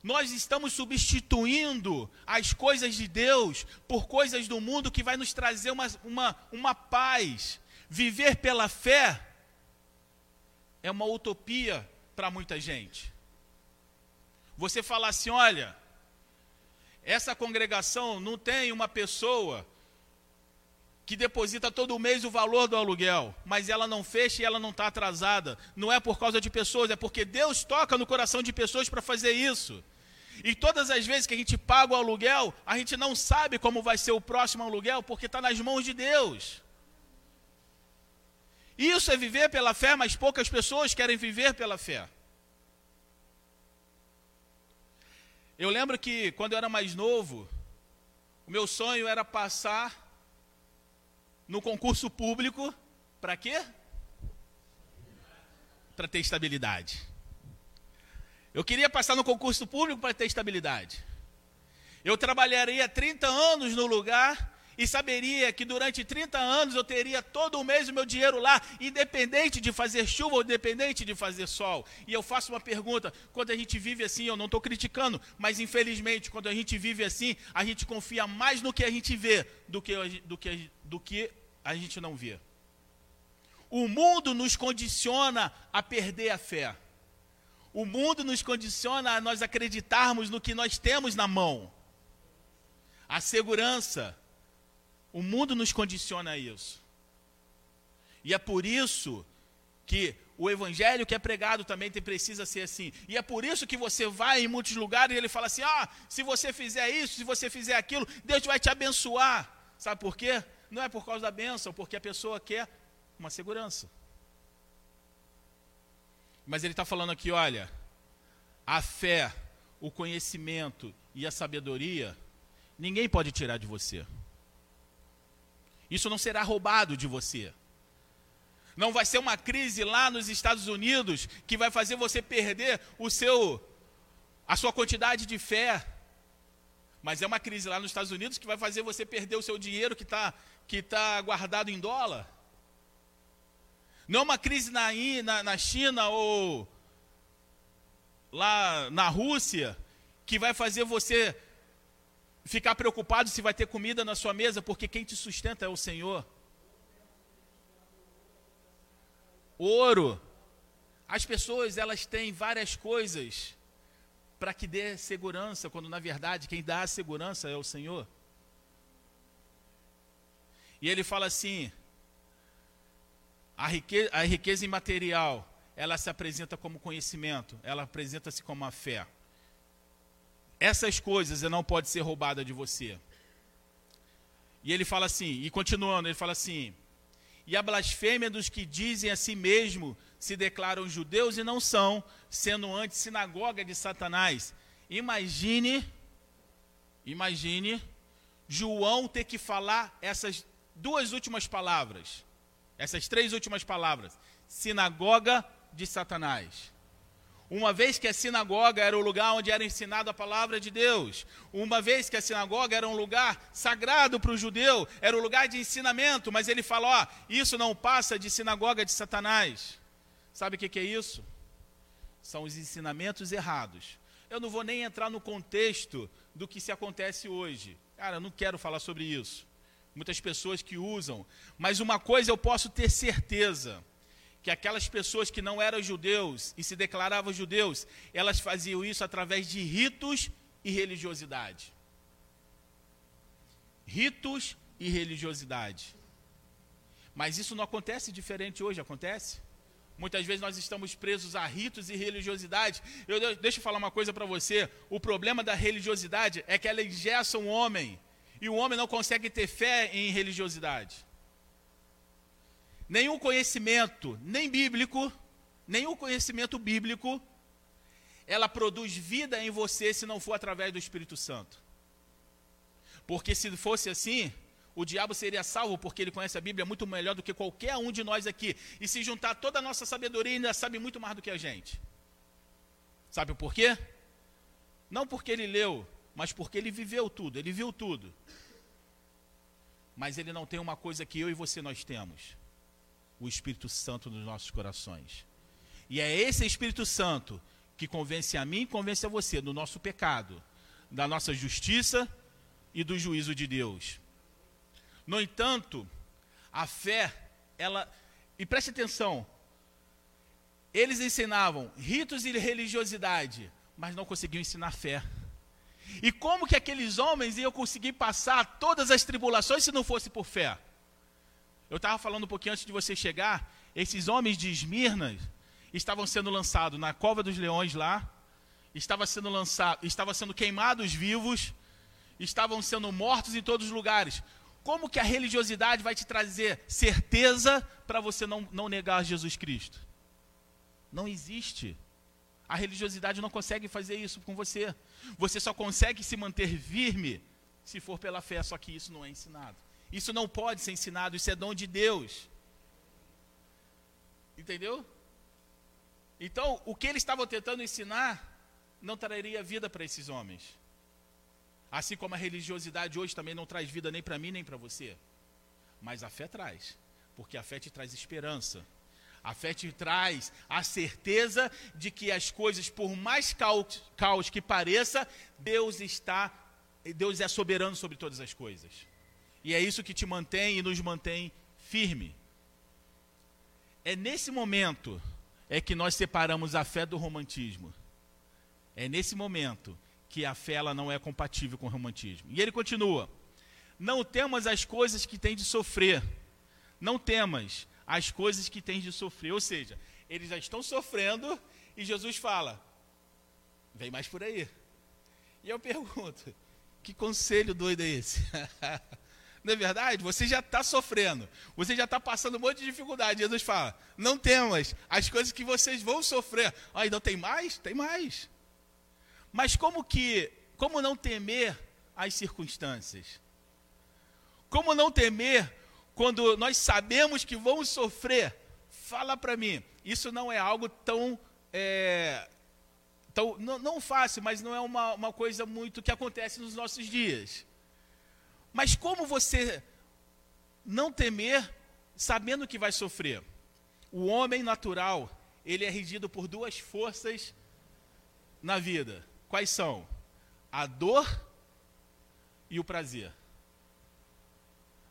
Nós estamos substituindo as coisas de Deus por coisas do mundo que vai nos trazer uma, uma, uma paz. Viver pela fé é uma utopia para muita gente. Você falar assim: olha, essa congregação não tem uma pessoa que deposita todo mês o valor do aluguel, mas ela não fecha e ela não está atrasada. Não é por causa de pessoas, é porque Deus toca no coração de pessoas para fazer isso. E todas as vezes que a gente paga o aluguel, a gente não sabe como vai ser o próximo aluguel, porque está nas mãos de Deus. Isso é viver pela fé, mas poucas pessoas querem viver pela fé. Eu lembro que quando eu era mais novo, o meu sonho era passar no concurso público para quê? Para ter estabilidade. Eu queria passar no concurso público para ter estabilidade. Eu trabalharia 30 anos no lugar e saberia que durante 30 anos eu teria todo mês o meu dinheiro lá, independente de fazer chuva ou independente de fazer sol. E eu faço uma pergunta: quando a gente vive assim, eu não estou criticando, mas infelizmente, quando a gente vive assim, a gente confia mais no que a gente vê do que, do que, do que a gente não vê. O mundo nos condiciona a perder a fé. O mundo nos condiciona a nós acreditarmos no que nós temos na mão. A segurança. O mundo nos condiciona a isso. E é por isso que o evangelho que é pregado também precisa ser assim. E é por isso que você vai em muitos lugares e ele fala assim: ah, se você fizer isso, se você fizer aquilo, Deus vai te abençoar. Sabe por quê? Não é por causa da bênção, porque a pessoa quer uma segurança. Mas ele está falando aqui, olha, a fé, o conhecimento e a sabedoria, ninguém pode tirar de você. Isso não será roubado de você. Não vai ser uma crise lá nos Estados Unidos que vai fazer você perder o seu a sua quantidade de fé. Mas é uma crise lá nos Estados Unidos que vai fazer você perder o seu dinheiro que está que tá guardado em dólar. Não é uma crise na, na, na China ou lá na Rússia que vai fazer você ficar preocupado se vai ter comida na sua mesa, porque quem te sustenta é o Senhor. Ouro. As pessoas, elas têm várias coisas para que dê segurança, quando na verdade quem dá a segurança é o Senhor. E ele fala assim: a riqueza, a riqueza imaterial, ela se apresenta como conhecimento, ela apresenta-se como a fé. Essas coisas não podem ser roubadas de você. E ele fala assim, e continuando, ele fala assim: e a blasfêmia dos que dizem a si mesmo se declaram judeus e não são, sendo antes sinagoga de Satanás. Imagine, imagine João ter que falar essas duas últimas palavras. Essas três últimas palavras: sinagoga de Satanás. Uma vez que a sinagoga era o lugar onde era ensinada a palavra de Deus, uma vez que a sinagoga era um lugar sagrado para o judeu, era um lugar de ensinamento, mas ele fala: ó, isso não passa de sinagoga de Satanás. Sabe o que, que é isso? São os ensinamentos errados. Eu não vou nem entrar no contexto do que se acontece hoje. Cara, eu não quero falar sobre isso muitas pessoas que usam, mas uma coisa eu posso ter certeza: que aquelas pessoas que não eram judeus e se declaravam judeus, elas faziam isso através de ritos e religiosidade. Ritos e religiosidade. Mas isso não acontece diferente hoje, acontece? Muitas vezes nós estamos presos a ritos e religiosidade. Eu, deixa eu falar uma coisa para você. O problema da religiosidade é que ela engessa um homem e o homem não consegue ter fé em religiosidade. Nenhum conhecimento, nem bíblico, nenhum conhecimento bíblico, ela produz vida em você se não for através do Espírito Santo. Porque se fosse assim, o diabo seria salvo porque ele conhece a Bíblia muito melhor do que qualquer um de nós aqui. E se juntar toda a nossa sabedoria, ainda sabe muito mais do que a gente. Sabe por quê? Não porque ele leu, mas porque ele viveu tudo, ele viu tudo. Mas ele não tem uma coisa que eu e você nós temos: o Espírito Santo nos nossos corações. E é esse Espírito Santo que convence a mim e convence a você do nosso pecado, da nossa justiça e do juízo de Deus. No entanto, a fé, ela. E preste atenção, eles ensinavam ritos e religiosidade, mas não conseguiam ensinar fé. E como que aqueles homens iam conseguir passar todas as tribulações se não fosse por fé? Eu estava falando um pouquinho antes de você chegar, esses homens de Esmirna estavam sendo lançados na cova dos leões lá, estava sendo lançado, estava sendo queimados vivos, estavam sendo mortos em todos os lugares. Como que a religiosidade vai te trazer certeza para você não, não negar Jesus Cristo? Não existe. A religiosidade não consegue fazer isso com você. Você só consegue se manter firme se for pela fé, só que isso não é ensinado. Isso não pode ser ensinado, isso é dom de Deus. Entendeu? Então, o que eles estavam tentando ensinar não traria vida para esses homens. Assim como a religiosidade hoje também não traz vida nem para mim nem para você. Mas a fé traz, porque a fé te traz esperança. A fé te traz a certeza de que as coisas, por mais caos, caos que pareça, Deus está, Deus é soberano sobre todas as coisas. E é isso que te mantém e nos mantém firme. É nesse momento é que nós separamos a fé do romantismo. É nesse momento que a fé ela não é compatível com o romantismo. E ele continua: Não temas as coisas que tens de sofrer. Não temas as coisas que tens de sofrer. Ou seja, eles já estão sofrendo e Jesus fala: vem mais por aí. E eu pergunto: que conselho doido é esse? [laughs] Não é verdade? Você já está sofrendo, você já está passando um monte de dificuldade. Jesus fala: não temas as coisas que vocês vão sofrer. Ah, não tem mais? Tem mais. Mas como que, como não temer as circunstâncias? Como não temer quando nós sabemos que vamos sofrer, fala para mim, isso não é algo tão, é, tão não, não, fácil, mas não é uma, uma coisa muito que acontece nos nossos dias. Mas como você não temer sabendo que vai sofrer? O homem natural, ele é regido por duas forças na vida. Quais são? A dor e o prazer.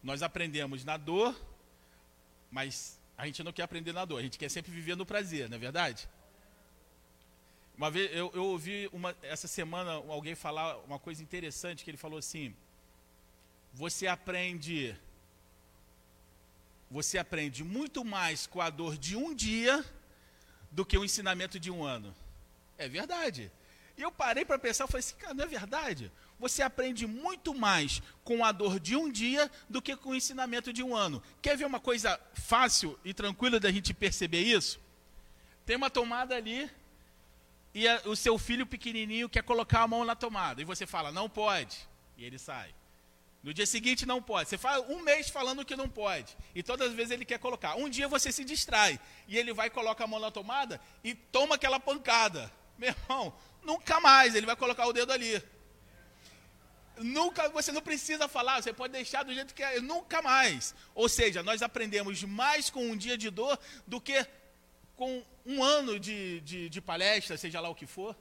Nós aprendemos na dor, mas a gente não quer aprender na dor, a gente quer sempre viver no prazer, não é verdade? Uma vez eu, eu ouvi uma, essa semana alguém falar uma coisa interessante, que ele falou assim: você aprende você aprende muito mais com a dor de um dia do que o ensinamento de um ano. É verdade. E eu parei para pensar, falei assim, cara, não é verdade? você aprende muito mais com a dor de um dia do que com o ensinamento de um ano. Quer ver uma coisa fácil e tranquila da gente perceber isso? Tem uma tomada ali e a, o seu filho pequenininho quer colocar a mão na tomada e você fala, não pode, e ele sai. No dia seguinte não pode. Você fala um mês falando que não pode. E todas as vezes ele quer colocar. Um dia você se distrai. E ele vai coloca a mão na tomada e toma aquela pancada. Meu irmão, nunca mais ele vai colocar o dedo ali. Nunca, você não precisa falar, você pode deixar do jeito que é, nunca mais. Ou seja, nós aprendemos mais com um dia de dor do que com um ano de, de, de palestra, seja lá o que for.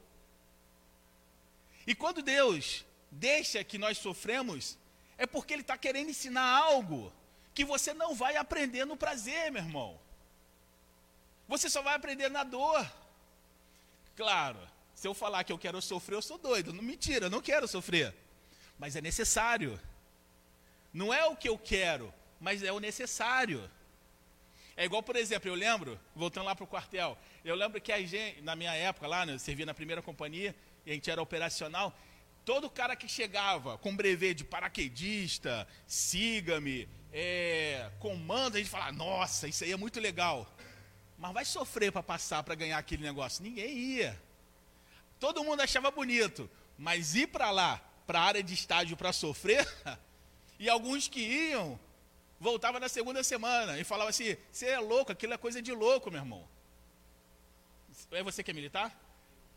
E quando Deus deixa que nós sofremos, é porque Ele está querendo ensinar algo que você não vai aprender no prazer, meu irmão. Você só vai aprender na dor. Claro, se eu falar que eu quero sofrer, eu sou doido. Não mentira, eu não quero sofrer mas é necessário. Não é o que eu quero, mas é o necessário. É igual, por exemplo, eu lembro, voltando lá para o quartel, eu lembro que a gente, na minha época lá, né, eu servia na primeira companhia, e a gente era operacional, todo cara que chegava com brevet de paraquedista, siga-me, é, comando, a gente falava, nossa, isso aí é muito legal. Mas vai sofrer para passar, para ganhar aquele negócio? Ninguém ia. Todo mundo achava bonito, mas ir para lá para a área de estágio para sofrer, [laughs] e alguns que iam, voltavam na segunda semana e falavam assim: você é louco, aquilo é coisa de louco, meu irmão. É você que é militar?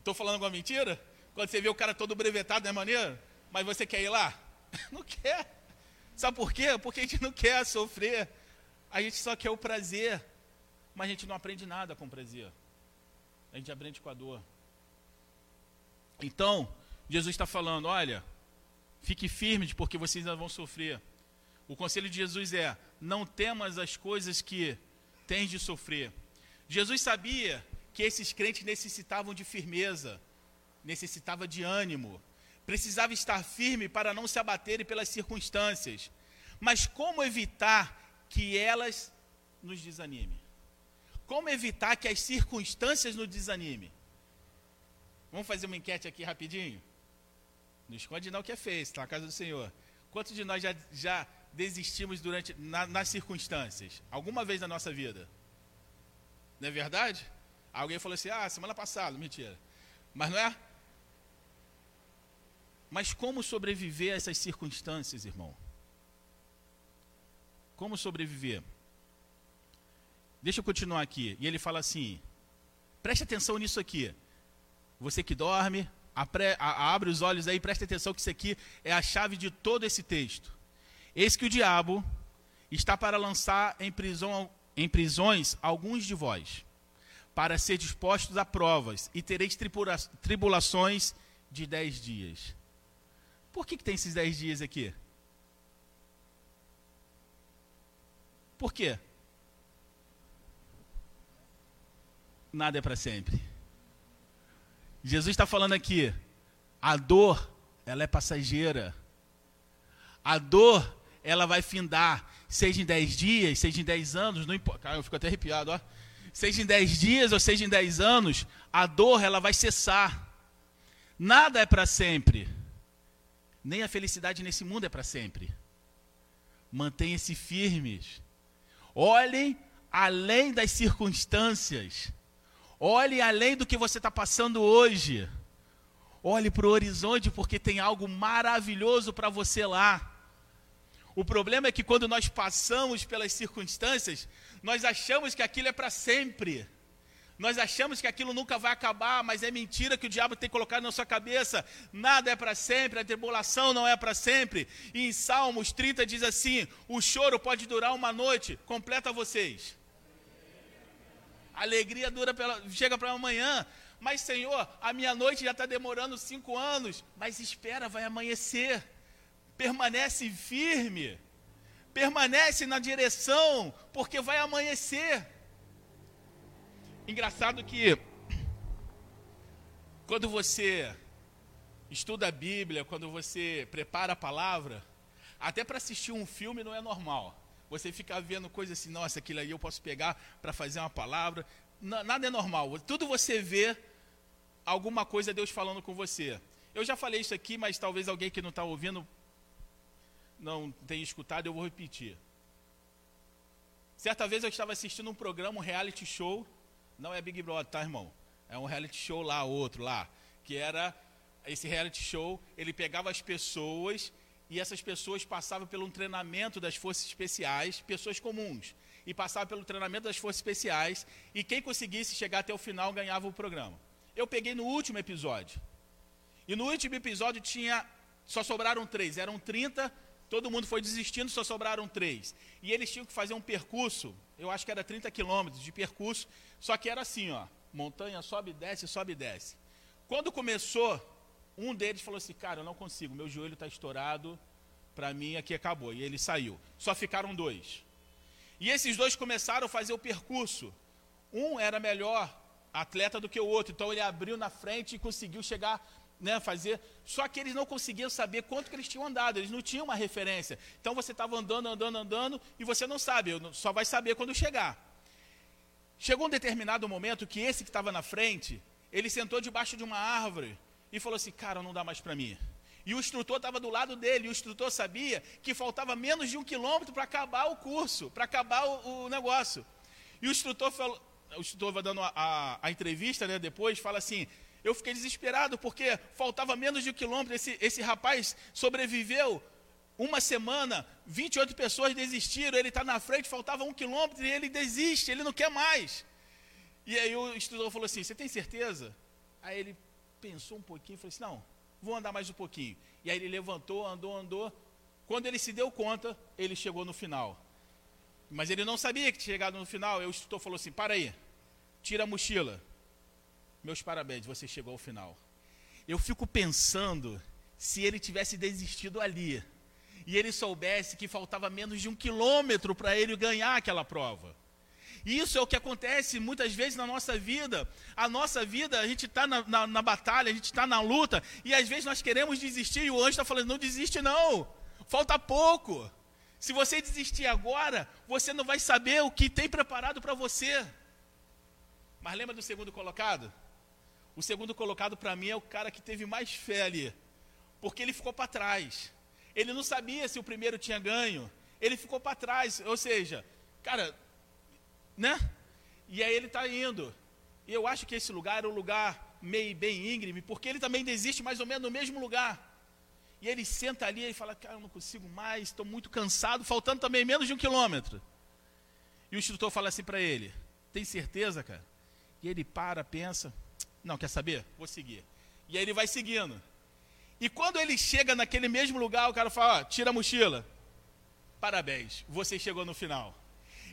Estou falando alguma mentira? Quando você vê o cara todo brevetado, não é maneiro? Mas você quer ir lá? [laughs] Não quer. Sabe por quê? Porque a gente não quer sofrer. A gente só quer o prazer. Mas a gente não aprende nada com prazer. A gente aprende com a dor. Então, Jesus está falando: olha, Fique firme, porque vocês ainda vão sofrer. O conselho de Jesus é: não temas as coisas que tens de sofrer. Jesus sabia que esses crentes necessitavam de firmeza. necessitava de ânimo, precisava estar firme para não se abaterem pelas circunstâncias. Mas como evitar que elas nos desanimem? Como evitar que as circunstâncias nos desanimem? Vamos fazer uma enquete aqui rapidinho? Não esconde não que é feio, está na casa do Senhor. Quantos de nós já, já desistimos durante na, nas circunstâncias? Alguma vez na nossa vida? Não é verdade? Alguém falou assim, ah, semana passada, mentira. Mas não é? Mas como sobreviver a essas circunstâncias, irmão? Como sobreviver? Deixa eu continuar aqui. E ele fala assim: preste atenção nisso aqui. Você que dorme, apre, a, abre os olhos aí, preste atenção que isso aqui é a chave de todo esse texto. Eis que o diabo está para lançar em, prisão, em prisões alguns de vós, para ser dispostos a provas, e tereis tribula, tribulações de dez dias. Por que, que tem esses dez dias aqui? Por quê? Nada é para sempre. Jesus está falando aqui, a dor, ela é passageira. A dor, ela vai findar, seja em dez dias, seja em dez anos, não importa. Cara, eu fico até arrepiado, ó. Seja em dez dias ou seja em dez anos, a dor, ela vai cessar. Nada é para sempre. Nem a felicidade nesse mundo é para sempre. Mantenha-se firmes. Olhem além das circunstâncias. Olhe além do que você está passando hoje. Olhe para o horizonte, porque tem algo maravilhoso para você lá. O problema é que quando nós passamos pelas circunstâncias, nós achamos que aquilo é para sempre. Nós achamos que aquilo nunca vai acabar, mas é mentira que o diabo tem colocado na sua cabeça. Nada é para sempre, a tribulação não é para sempre. E em Salmos 30 diz assim: o choro pode durar uma noite. Completa vocês. A alegria dura pela, chega para amanhã. Mas, Senhor, a minha noite já está demorando cinco anos. Mas espera, vai amanhecer. Permanece firme. Permanece na direção, porque vai amanhecer. Engraçado que quando você estuda a Bíblia, quando você prepara a palavra, até para assistir um filme não é normal. Você fica vendo coisas assim, nossa, aquilo aí eu posso pegar para fazer uma palavra. Nada é normal. Tudo você vê alguma coisa Deus falando com você. Eu já falei isso aqui, mas talvez alguém que não está ouvindo não tenha escutado, eu vou repetir. Certa vez eu estava assistindo um programa, um reality show. Não é Big Brother, tá, irmão? É um reality show lá, outro lá. Que era esse reality show, ele pegava as pessoas e essas pessoas passavam pelo treinamento das forças especiais, pessoas comuns, e passavam pelo treinamento das forças especiais, e quem conseguisse chegar até o final ganhava o programa. Eu peguei no último episódio. E no último episódio tinha só sobraram três, eram 30, todo mundo foi desistindo, só sobraram três. E eles tinham que fazer um percurso, eu acho que era 30 quilômetros de percurso, só que era assim, ó, montanha sobe, desce, sobe, desce. Quando começou um deles falou assim: Cara, eu não consigo, meu joelho está estourado, para mim aqui acabou. E ele saiu. Só ficaram dois. E esses dois começaram a fazer o percurso. Um era melhor atleta do que o outro, então ele abriu na frente e conseguiu chegar, né, fazer. Só que eles não conseguiam saber quanto que eles tinham andado, eles não tinham uma referência. Então você estava andando, andando, andando e você não sabe, só vai saber quando chegar. Chegou um determinado momento que esse que estava na frente, ele sentou debaixo de uma árvore e falou assim: Cara, não dá mais para mim. E o instrutor estava do lado dele, e o instrutor sabia que faltava menos de um quilômetro para acabar o curso, para acabar o, o, negócio. E o instrutor falou, o instrutor vai dando a, a, a, entrevista né, depois, fala assim: Eu fiquei desesperado porque faltava menos de um quilômetro. Esse, esse rapaz sobreviveu uma semana, 28 pessoas desistiram, ele está na frente, faltava um quilômetro e ele desiste, ele não quer mais. E aí o instrutor falou assim: Você tem certeza? Aí ele pensou um pouquinho e falou assim: não, vou andar mais um pouquinho. E aí ele levantou, andou, andou. Quando ele se deu conta, ele chegou no final. Mas ele não sabia que tinha chegado no final. E o instrutor falou assim: para aí, tira a mochila. Meus parabéns, você chegou ao final. Eu fico pensando se ele tivesse desistido ali e ele soubesse que faltava menos de um quilômetro para ele ganhar aquela prova. Isso é o que acontece muitas vezes na nossa vida. A nossa vida, a gente está na, na, na, batalha, a gente está na luta, e às vezes nós queremos desistir, e o anjo está falando: não desiste, não, falta pouco. Se você desistir agora, você não vai saber o que tem preparado para você. Mas lembra do segundo colocado? O segundo colocado para mim é o cara que teve mais fé ali, porque ele ficou para trás. Ele não sabia se o primeiro tinha ganho, ele ficou para trás, ou seja, cara, né? E aí ele está indo. E eu acho que esse lugar era um lugar meio bem íngreme, porque ele também desiste mais ou menos no mesmo lugar. E ele senta ali e fala, cara, eu não consigo mais, estou muito cansado, faltando também menos de um quilômetro. E o instrutor fala assim para ele, tem certeza, cara? E ele para, pensa, não, quer saber? Vou seguir. E aí ele vai seguindo. E quando ele chega naquele mesmo lugar, o cara fala, ó, tira a mochila. Parabéns, você chegou no final.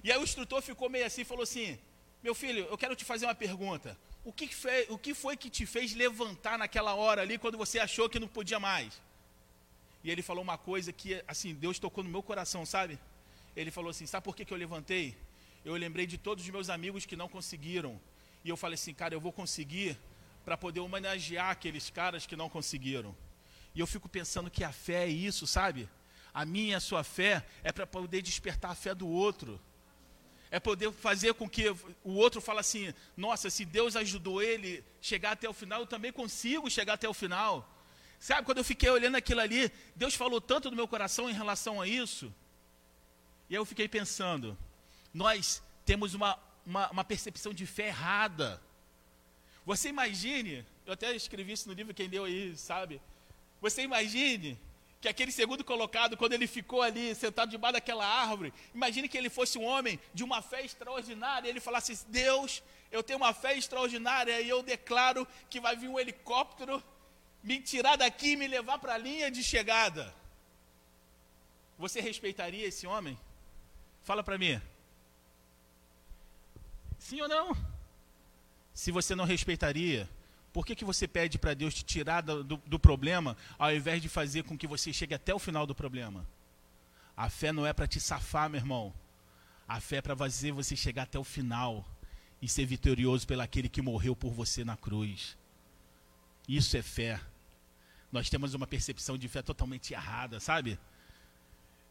E aí o instrutor ficou meio assim e falou assim: Meu filho, eu quero te fazer uma pergunta. O que, foi, o que foi que te fez levantar naquela hora ali quando você achou que não podia mais? E ele falou uma coisa que, assim, Deus tocou no meu coração, sabe? Ele falou assim: Sabe por que, que eu levantei? Eu lembrei de todos os meus amigos que não conseguiram. E eu falei assim: Cara, eu vou conseguir para poder homenagear aqueles caras que não conseguiram. E eu fico pensando que a fé é isso, sabe? A minha e a sua fé é para poder despertar a fé do outro é poder fazer com que o outro fale assim: nossa, se Deus ajudou ele chegar até o final, eu também consigo chegar até o final. Sabe, quando eu fiquei olhando aquilo ali, Deus falou tanto no meu coração em relação a isso. E aí eu fiquei pensando: nós temos uma, uma, uma percepção de fé errada. Você imagine, eu até escrevi isso no livro, quem deu aí sabe. Você imagine que aquele segundo colocado, quando ele ficou ali sentado debaixo daquela árvore, imagine que ele fosse um homem de uma fé extraordinária, ele falasse: Deus, eu tenho uma fé extraordinária e eu declaro que vai vir um helicóptero me tirar daqui e me levar para a linha de chegada. Você respeitaria esse homem? Fala para mim. Sim ou não? Se você não respeitaria, por que, que você pede para Deus te tirar do, do, problema, ao invés de fazer com que você chegue até o final do problema? A fé não é para te safar, meu irmão. A fé é para fazer você chegar até o final e ser vitorioso pelo aquele que morreu por você na cruz. Isso é fé. Nós temos uma percepção de fé totalmente errada, sabe?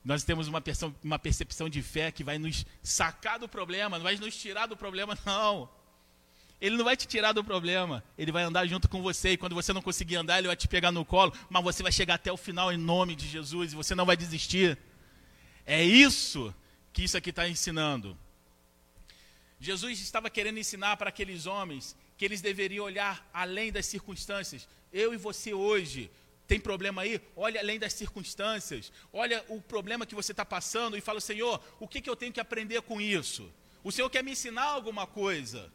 Nós temos uma, uma percepção de fé que vai nos sacar do problema, não vai nos tirar do problema, não. Ele não vai te tirar do problema, ele vai andar junto com você. E quando você não conseguir andar, ele vai te pegar no colo. Mas você vai chegar até o final em nome de Jesus e você não vai desistir. É isso que isso aqui está ensinando. Jesus estava querendo ensinar para aqueles homens que eles deveriam olhar além das circunstâncias. Eu e você hoje, tem problema aí? Olha além das circunstâncias. Olha o problema que você está passando e fala, Senhor, o que, que eu tenho que aprender com isso? O Senhor quer me ensinar alguma coisa.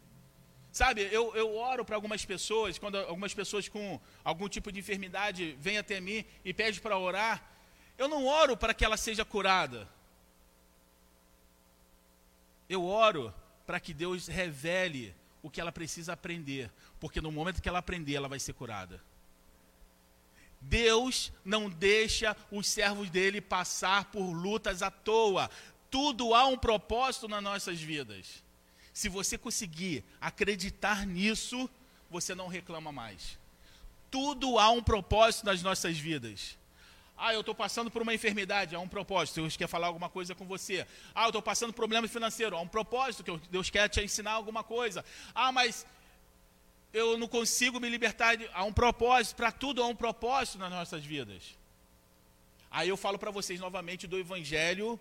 Sabe, eu, eu oro para algumas pessoas, quando algumas pessoas com algum tipo de enfermidade vêm até mim e pedem para orar, eu não oro para que ela seja curada. Eu oro para que Deus revele o que ela precisa aprender, porque no momento que ela aprender, ela vai ser curada. Deus não deixa os servos dele passar por lutas à toa. Tudo há um propósito nas nossas vidas. Se você conseguir acreditar nisso, você não reclama mais. Tudo há um propósito nas nossas vidas. Ah, eu estou passando por uma enfermidade, há um propósito, Deus quer falar alguma coisa com você. Ah, eu estou passando por problema financeiro, há um propósito, que Deus quer te ensinar alguma coisa. Ah, mas eu não consigo me libertar, de... há um propósito, para tudo há um propósito nas nossas vidas. Aí eu falo para vocês novamente do evangelho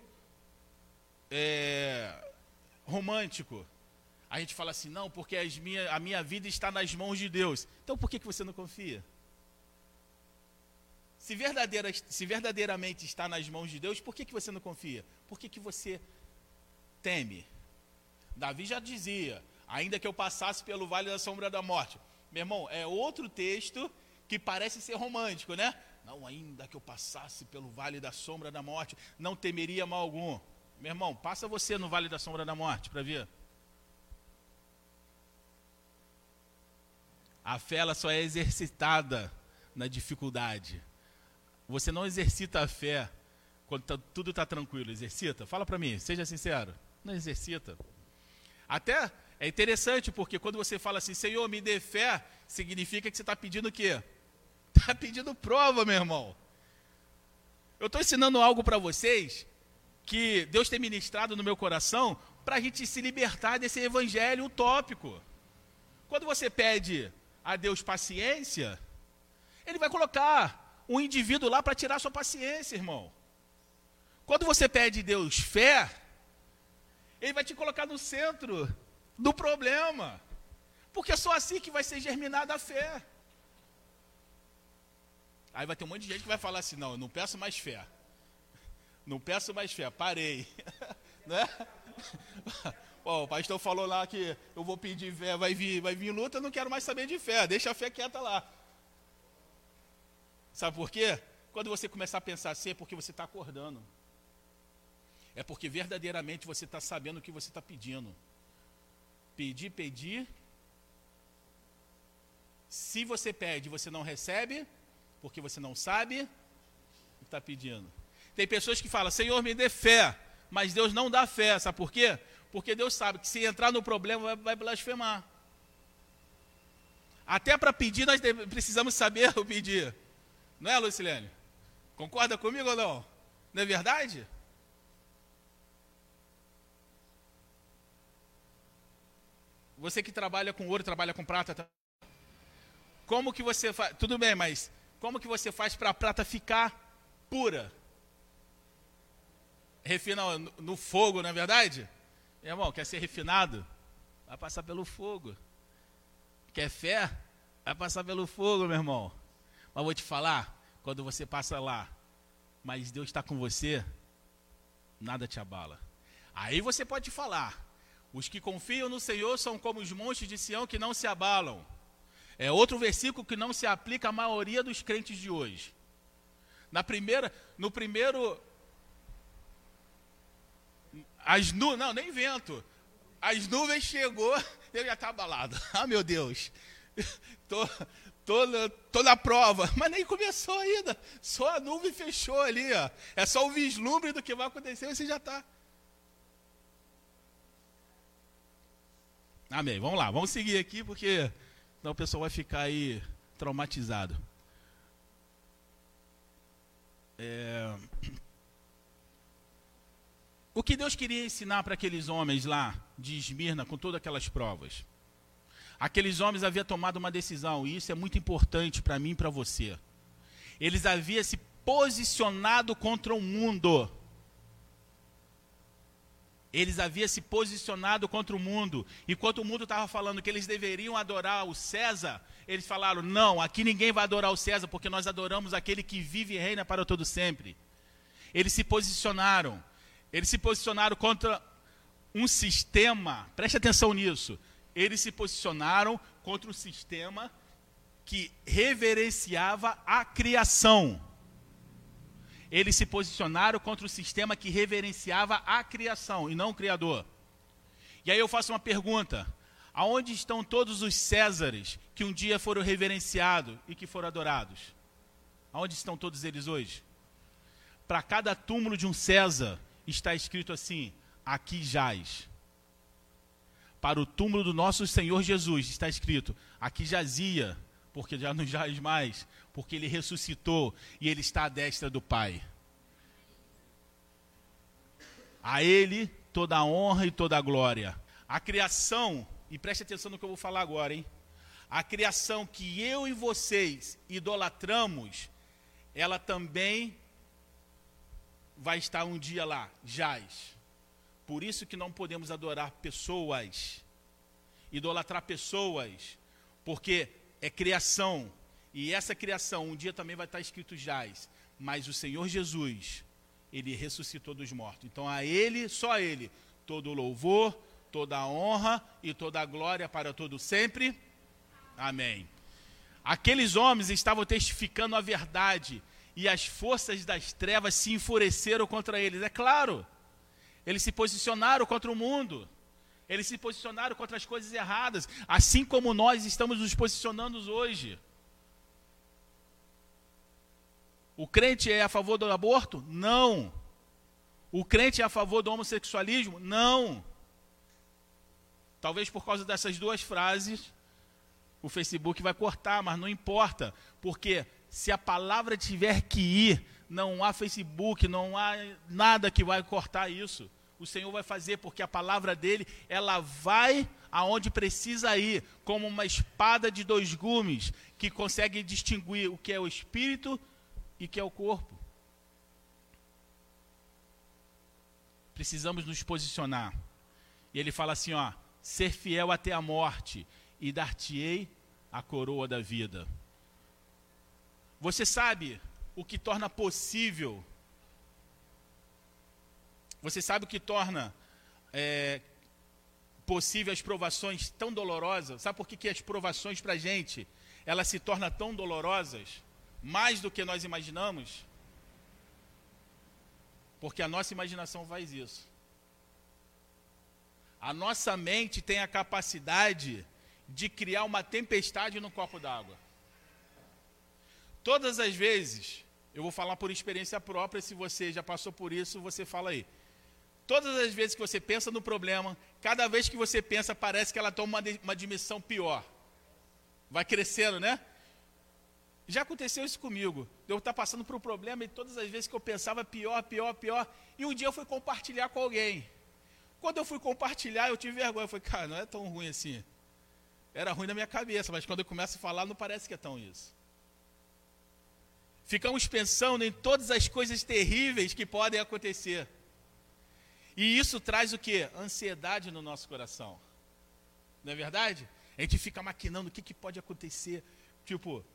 é, romântico. A gente fala assim, não, porque minha, a minha vida está nas mãos de Deus. Então por que, que você não confia? Se, verdadeira, se verdadeiramente está nas mãos de Deus, por que, que você não confia? Por que, que você teme? Davi já dizia, ainda que eu passasse pelo vale da sombra da morte. Meu irmão, é outro texto que parece ser romântico, né? Não, ainda que eu passasse pelo vale da sombra da morte, não temeria mal algum. Meu irmão, passa você no vale da sombra da morte para ver. A fé ela só é exercitada na dificuldade. Você não exercita a fé quando tá, tudo está tranquilo. Exercita? Fala para mim, seja sincero. Não exercita. Até é interessante, porque quando você fala assim, Senhor, me dê fé, significa que você está pedindo o quê? Está [laughs] pedindo prova, meu irmão. Eu estou ensinando algo para vocês que Deus tem ministrado no meu coração para a gente se libertar desse evangelho utópico. Quando você pede a Deus paciência, Ele vai colocar um indivíduo lá para tirar sua paciência, irmão. Quando você pede a Deus fé, Ele vai te colocar no centro do problema. Porque é só assim que vai ser germinada a fé. Aí vai ter um monte de gente que vai falar assim: não, eu não peço mais fé. Não peço mais fé, parei. [laughs] né? Bom, o pastor falou lá que eu vou pedir fé, vai vir, vai vir luta, eu não quero mais saber de fé, deixa a fé quieta lá. Sabe por quê? Quando você começar a pensar assim, é porque você está acordando. É porque verdadeiramente você está sabendo o que você está pedindo. Pedir, pedir. Se você pede você não recebe, porque você não sabe o que está pedindo. Tem pessoas que falam, Senhor, me dê fé, mas Deus não dá fé, sabe por quê? Porque Deus sabe que se entrar no problema vai, vai blasfemar. Até para pedir nós precisamos saber o pedir. Não é, Lucilene? Concorda comigo ou não? Não é verdade? Você que trabalha com ouro, trabalha com prata, como que você faz? Tudo bem, mas como que você faz para a prata ficar pura? Refina no fogo, não é verdade? Meu irmão, quer ser refinado? Vai passar pelo fogo. Quer fé? Vai passar pelo fogo, meu irmão. Mas vou te falar, quando você passa lá, mas Deus está com você, nada te abala. Aí você pode falar, os que confiam no Senhor são como os montes de Sião que não se abalam. É outro versículo que não se aplica à maioria dos crentes de hoje. Na primeira, no primeiro as nuvens, não, nem vento. As nuvens chegou, [laughs] eu já estava abalado. [laughs] Ah, meu Deus. [laughs] Tô, tô, tô na prova, mas nem começou ainda. Só a nuvem fechou ali, ó. É só o vislumbre do que vai acontecer e você já está. Amém. Vamos lá, vamos seguir aqui porque senão o pessoal vai ficar aí traumatizado. É... O que Deus queria ensinar para aqueles homens lá de Esmirna, com todas aquelas provas? Aqueles homens haviam tomado uma decisão, e isso é muito importante para mim e para você. Eles haviam se posicionado contra o mundo. Eles haviam se posicionado contra o mundo. Enquanto o mundo estava falando que eles deveriam adorar o César, eles falaram: não, aqui ninguém vai adorar o César, porque nós adoramos aquele que vive e reina para todo sempre. Eles se posicionaram. Eles se posicionaram contra um sistema, preste atenção nisso. Eles se posicionaram contra um sistema que reverenciava a criação. Eles se posicionaram contra o sistema que reverenciava a criação e não o Criador. E aí eu faço uma pergunta: aonde estão todos os Césares que um dia foram reverenciados e que foram adorados? Aonde estão todos eles hoje? Para cada túmulo de um César está escrito assim: aqui jaz. Para o túmulo do nosso Senhor Jesus está escrito: aqui jazia, porque já não jaz mais, porque ele ressuscitou e ele está à destra do Pai. A ele toda a honra e toda a glória. A criação, e preste atenção no que eu vou falar agora, hein? A criação que eu e vocês idolatramos, ela também vai estar um dia lá, jaz. Por isso que não podemos adorar pessoas, idolatrar pessoas, porque é criação. E essa criação um dia também vai estar escrito jaz. Mas o Senhor Jesus, ele ressuscitou dos mortos. Então a ele, só a ele, todo louvor, toda a honra e toda a glória para todo sempre. Amém. Aqueles homens estavam testificando a verdade e as forças das trevas se enfureceram contra eles. É claro, eles se posicionaram contra o mundo, eles se posicionaram contra as coisas erradas, assim como nós estamos nos posicionando hoje. O crente é a favor do aborto? Não. O crente é a favor do homossexualismo? Não. Talvez por causa dessas duas frases, o Facebook vai cortar, mas não importa, porque se a palavra tiver que ir, não há Facebook, não há nada que vai cortar isso. O Senhor vai fazer, porque a palavra dele, ela vai aonde precisa ir, como uma espada de dois gumes, que consegue distinguir o que é o espírito e o que é o corpo. Precisamos nos posicionar. E ele fala assim, ó, ser fiel até a morte e dar-te-ei a coroa da vida. Você sabe o que torna possível, você sabe o que torna é, possível as provações tão dolorosas? Sabe por que, que as provações para a gente, elas se tornam tão dolorosas? Mais do que nós imaginamos? Porque a nossa imaginação faz isso. A nossa mente tem a capacidade de criar uma tempestade no copo d'água. Todas as vezes, eu vou falar por experiência própria, se você já passou por isso, você fala aí. Todas as vezes que você pensa no problema, cada vez que você pensa, parece que ela toma uma, uma dimensão pior. Vai crescendo, né? Já aconteceu isso comigo. Eu estar passando por um problema e todas as vezes que eu pensava pior, pior, pior. E um dia eu fui compartilhar com alguém. Quando eu fui compartilhar, eu tive vergonha. Eu falei, cara, não é tão ruim assim. Era ruim na minha cabeça, mas quando eu começo a falar, não parece que é tão isso. Ficamos pensando em todas as coisas terríveis que podem acontecer. E isso traz o que? Ansiedade no nosso coração. Não é verdade? A gente fica maquinando o que, que pode acontecer. Tipo,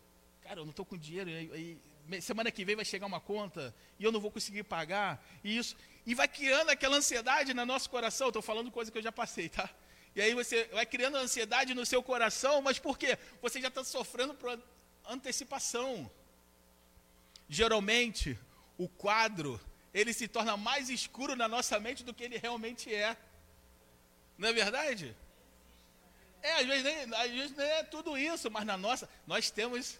cara, eu não estou com dinheiro, e, e, semana que vem vai chegar uma conta e eu não vou conseguir pagar. E isso. E vai criando aquela ansiedade no nosso coração. Estou falando coisa que eu já passei, tá? E aí você vai criando ansiedade no seu coração, mas por quê? Você já está sofrendo por antecipação. Geralmente, o quadro ele se torna mais escuro na nossa mente do que ele realmente é. Não é verdade? É, às vezes, nem, às vezes nem é tudo isso, mas na nossa, nós temos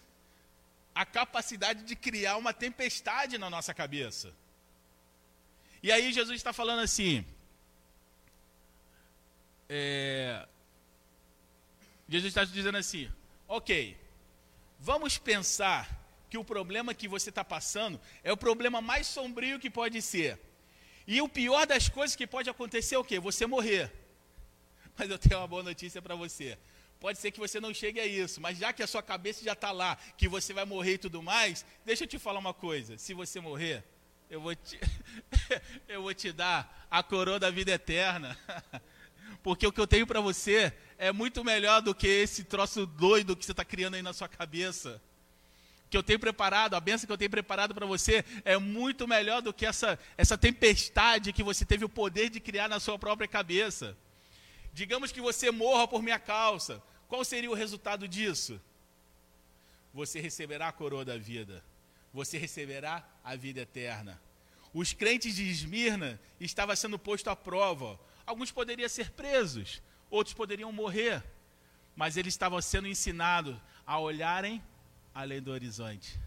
a capacidade de criar uma tempestade na nossa cabeça. E aí Jesus está falando assim. É, Jesus está dizendo assim: ok, vamos pensar que o problema que você está passando é o problema mais sombrio que pode ser. E o pior das coisas que pode acontecer é o quê? Você morrer. [laughs] Mas eu tenho uma boa notícia para você. Pode ser que você não chegue a isso, mas já que a sua cabeça já está lá, que você vai morrer e tudo mais, deixa eu te falar uma coisa. Se você morrer, eu vou te, [laughs] eu vou te dar a coroa da vida eterna. [laughs] Porque o que eu tenho para você é muito melhor do que esse troço doido que você está criando aí na sua cabeça que eu tenho preparado, a benção que eu tenho preparado para você é muito melhor do que essa, essa tempestade que você teve o poder de criar na sua própria cabeça. Digamos que você morra por minha causa. Qual seria o resultado disso? Você receberá a coroa da vida. Você receberá a vida eterna. Os crentes de Esmirna estavam sendo postos à prova. Alguns poderiam ser presos, outros poderiam morrer. Mas eles estavam sendo ensinados a olharem além do horizonte.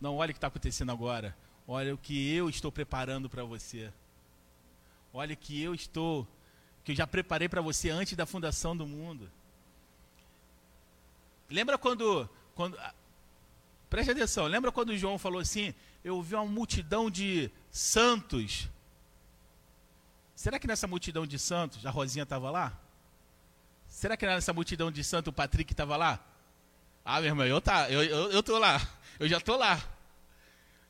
Não olhe o que está acontecendo agora. Olha o que eu estou preparando para você. Olha o que eu estou, que eu já preparei para você antes da fundação do mundo. Lembra quando, quando ah, preste atenção, lembra quando João falou assim: Eu vi uma multidão de santos. Será que nessa multidão de santos a Rosinha estava lá? Será que nessa multidão de santos o Patrick estava lá? Ah, meu irmão, eu, tá, eu, eu, eu tô lá. Eu já tô lá.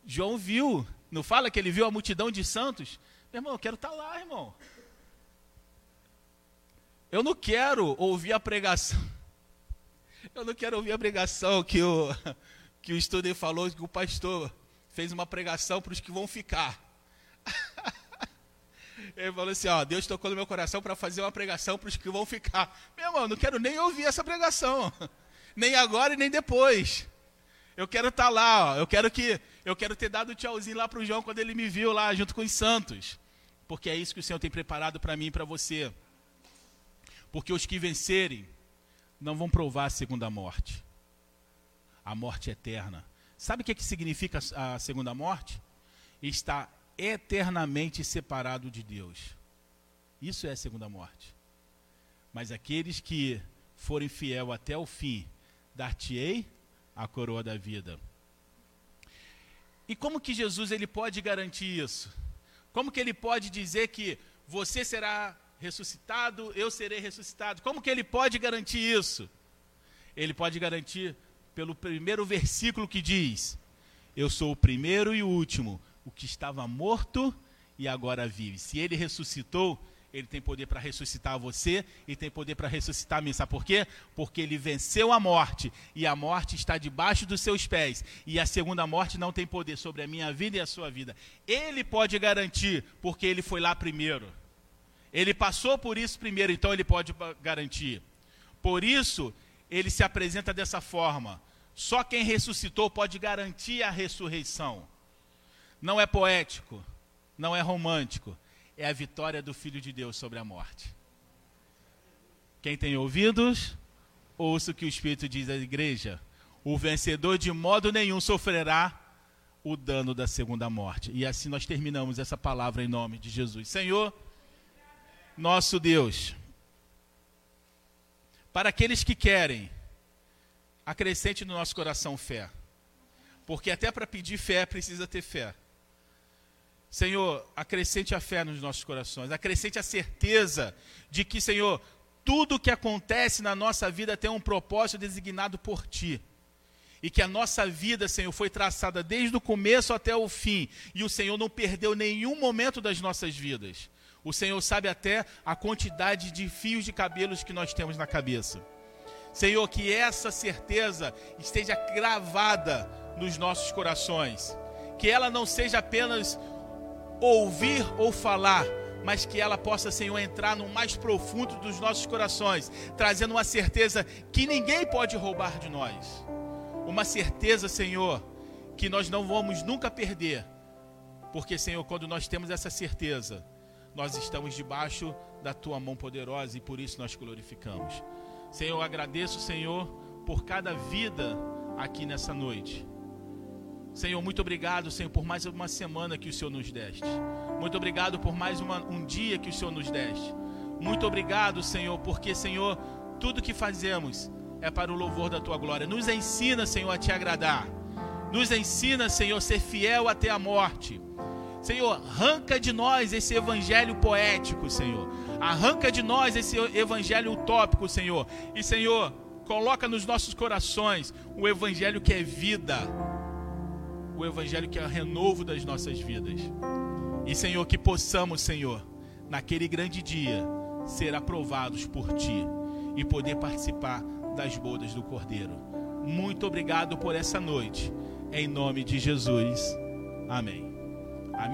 João viu, não fala que ele viu a multidão de santos? Meu irmão, eu quero estar tá lá, irmão. Eu não quero ouvir a pregação. Eu não quero ouvir a pregação que o, que o estudante falou, que o pastor fez uma pregação para os que vão ficar. [laughs] Ele falou assim: ó, Deus tocou no meu coração para fazer uma pregação para os que vão ficar. Meu irmão, não quero nem ouvir essa pregação nem agora e nem depois. Eu quero estar tá lá, ó. eu quero que eu quero ter dado o tchauzinho lá para o João quando ele me viu lá junto com os santos, porque é isso que o Senhor tem preparado para mim e para você. Porque os que vencerem não vão provar a segunda morte, a morte eterna. Sabe o que, é que significa a segunda morte? Está eternamente separado de Deus. Isso é a segunda morte. Mas aqueles que forem fiel até o fim, dar-te-ei a coroa da vida. E como que Jesus ele pode garantir isso? Como que ele pode dizer que você será ressuscitado, eu serei ressuscitado? Como que ele pode garantir isso? Ele pode garantir pelo primeiro versículo que diz: Eu sou o primeiro e o último, o que estava morto e agora vive. Se ele ressuscitou, ele tem poder para ressuscitar você e tem poder para ressuscitar mim. Sabe por quê? Porque ele venceu a morte e a morte está debaixo dos seus pés. E a segunda morte não tem poder sobre a minha vida e a sua vida. Ele pode garantir, porque ele foi lá primeiro. Ele passou por isso primeiro, então ele pode garantir. Por isso, ele se apresenta dessa forma. Só quem ressuscitou pode garantir a ressurreição. Não é poético, não é romântico, é a vitória do Filho de Deus sobre a morte. Quem tem ouvidos, ouça o que o Espírito diz à igreja. O vencedor de modo nenhum sofrerá o dano da segunda morte. E assim nós terminamos essa palavra em nome de Jesus. Senhor, nosso Deus, para aqueles que querem, acrescente no nosso coração fé. Porque até para pedir fé precisa ter fé. Senhor, acrescente a fé nos nossos corações, acrescente a certeza de que, Senhor, tudo que acontece na nossa vida tem um propósito designado por Ti. E que a nossa vida, Senhor, foi traçada desde o começo até o fim. E o Senhor não perdeu nenhum momento das nossas vidas. O Senhor sabe até a quantidade de fios de cabelos que nós temos na cabeça. Senhor, que essa certeza esteja gravada nos nossos corações. Que ela não seja apenas ouvir ou falar, mas que ela possa, Senhor, entrar no mais profundo dos nossos corações, trazendo uma certeza que ninguém pode roubar de nós. Uma certeza, Senhor, que nós não vamos nunca perder, porque, Senhor, quando nós temos essa certeza, nós estamos debaixo da tua mão poderosa e por isso nós glorificamos. Senhor, eu agradeço, Senhor, por cada vida aqui nessa noite. Senhor, muito obrigado, Senhor, por mais uma semana que o Senhor nos deste. Muito obrigado por mais uma, um dia que o Senhor nos deste. Muito obrigado, Senhor, porque, Senhor, tudo que fazemos é para o louvor da tua glória. Nos ensina, Senhor, a te agradar. Nos ensina, Senhor, a ser fiel até a morte. Senhor, arranca de nós esse evangelho poético, Senhor. Arranca de nós esse evangelho utópico, Senhor. E, Senhor, coloca nos nossos corações o evangelho que é vida o Evangelho que é o renovo das nossas vidas. E, Senhor, que possamos, Senhor, naquele grande dia, ser aprovados por Ti e poder participar das bodas do Cordeiro. Muito obrigado por essa noite. Em nome de Jesus. Amém.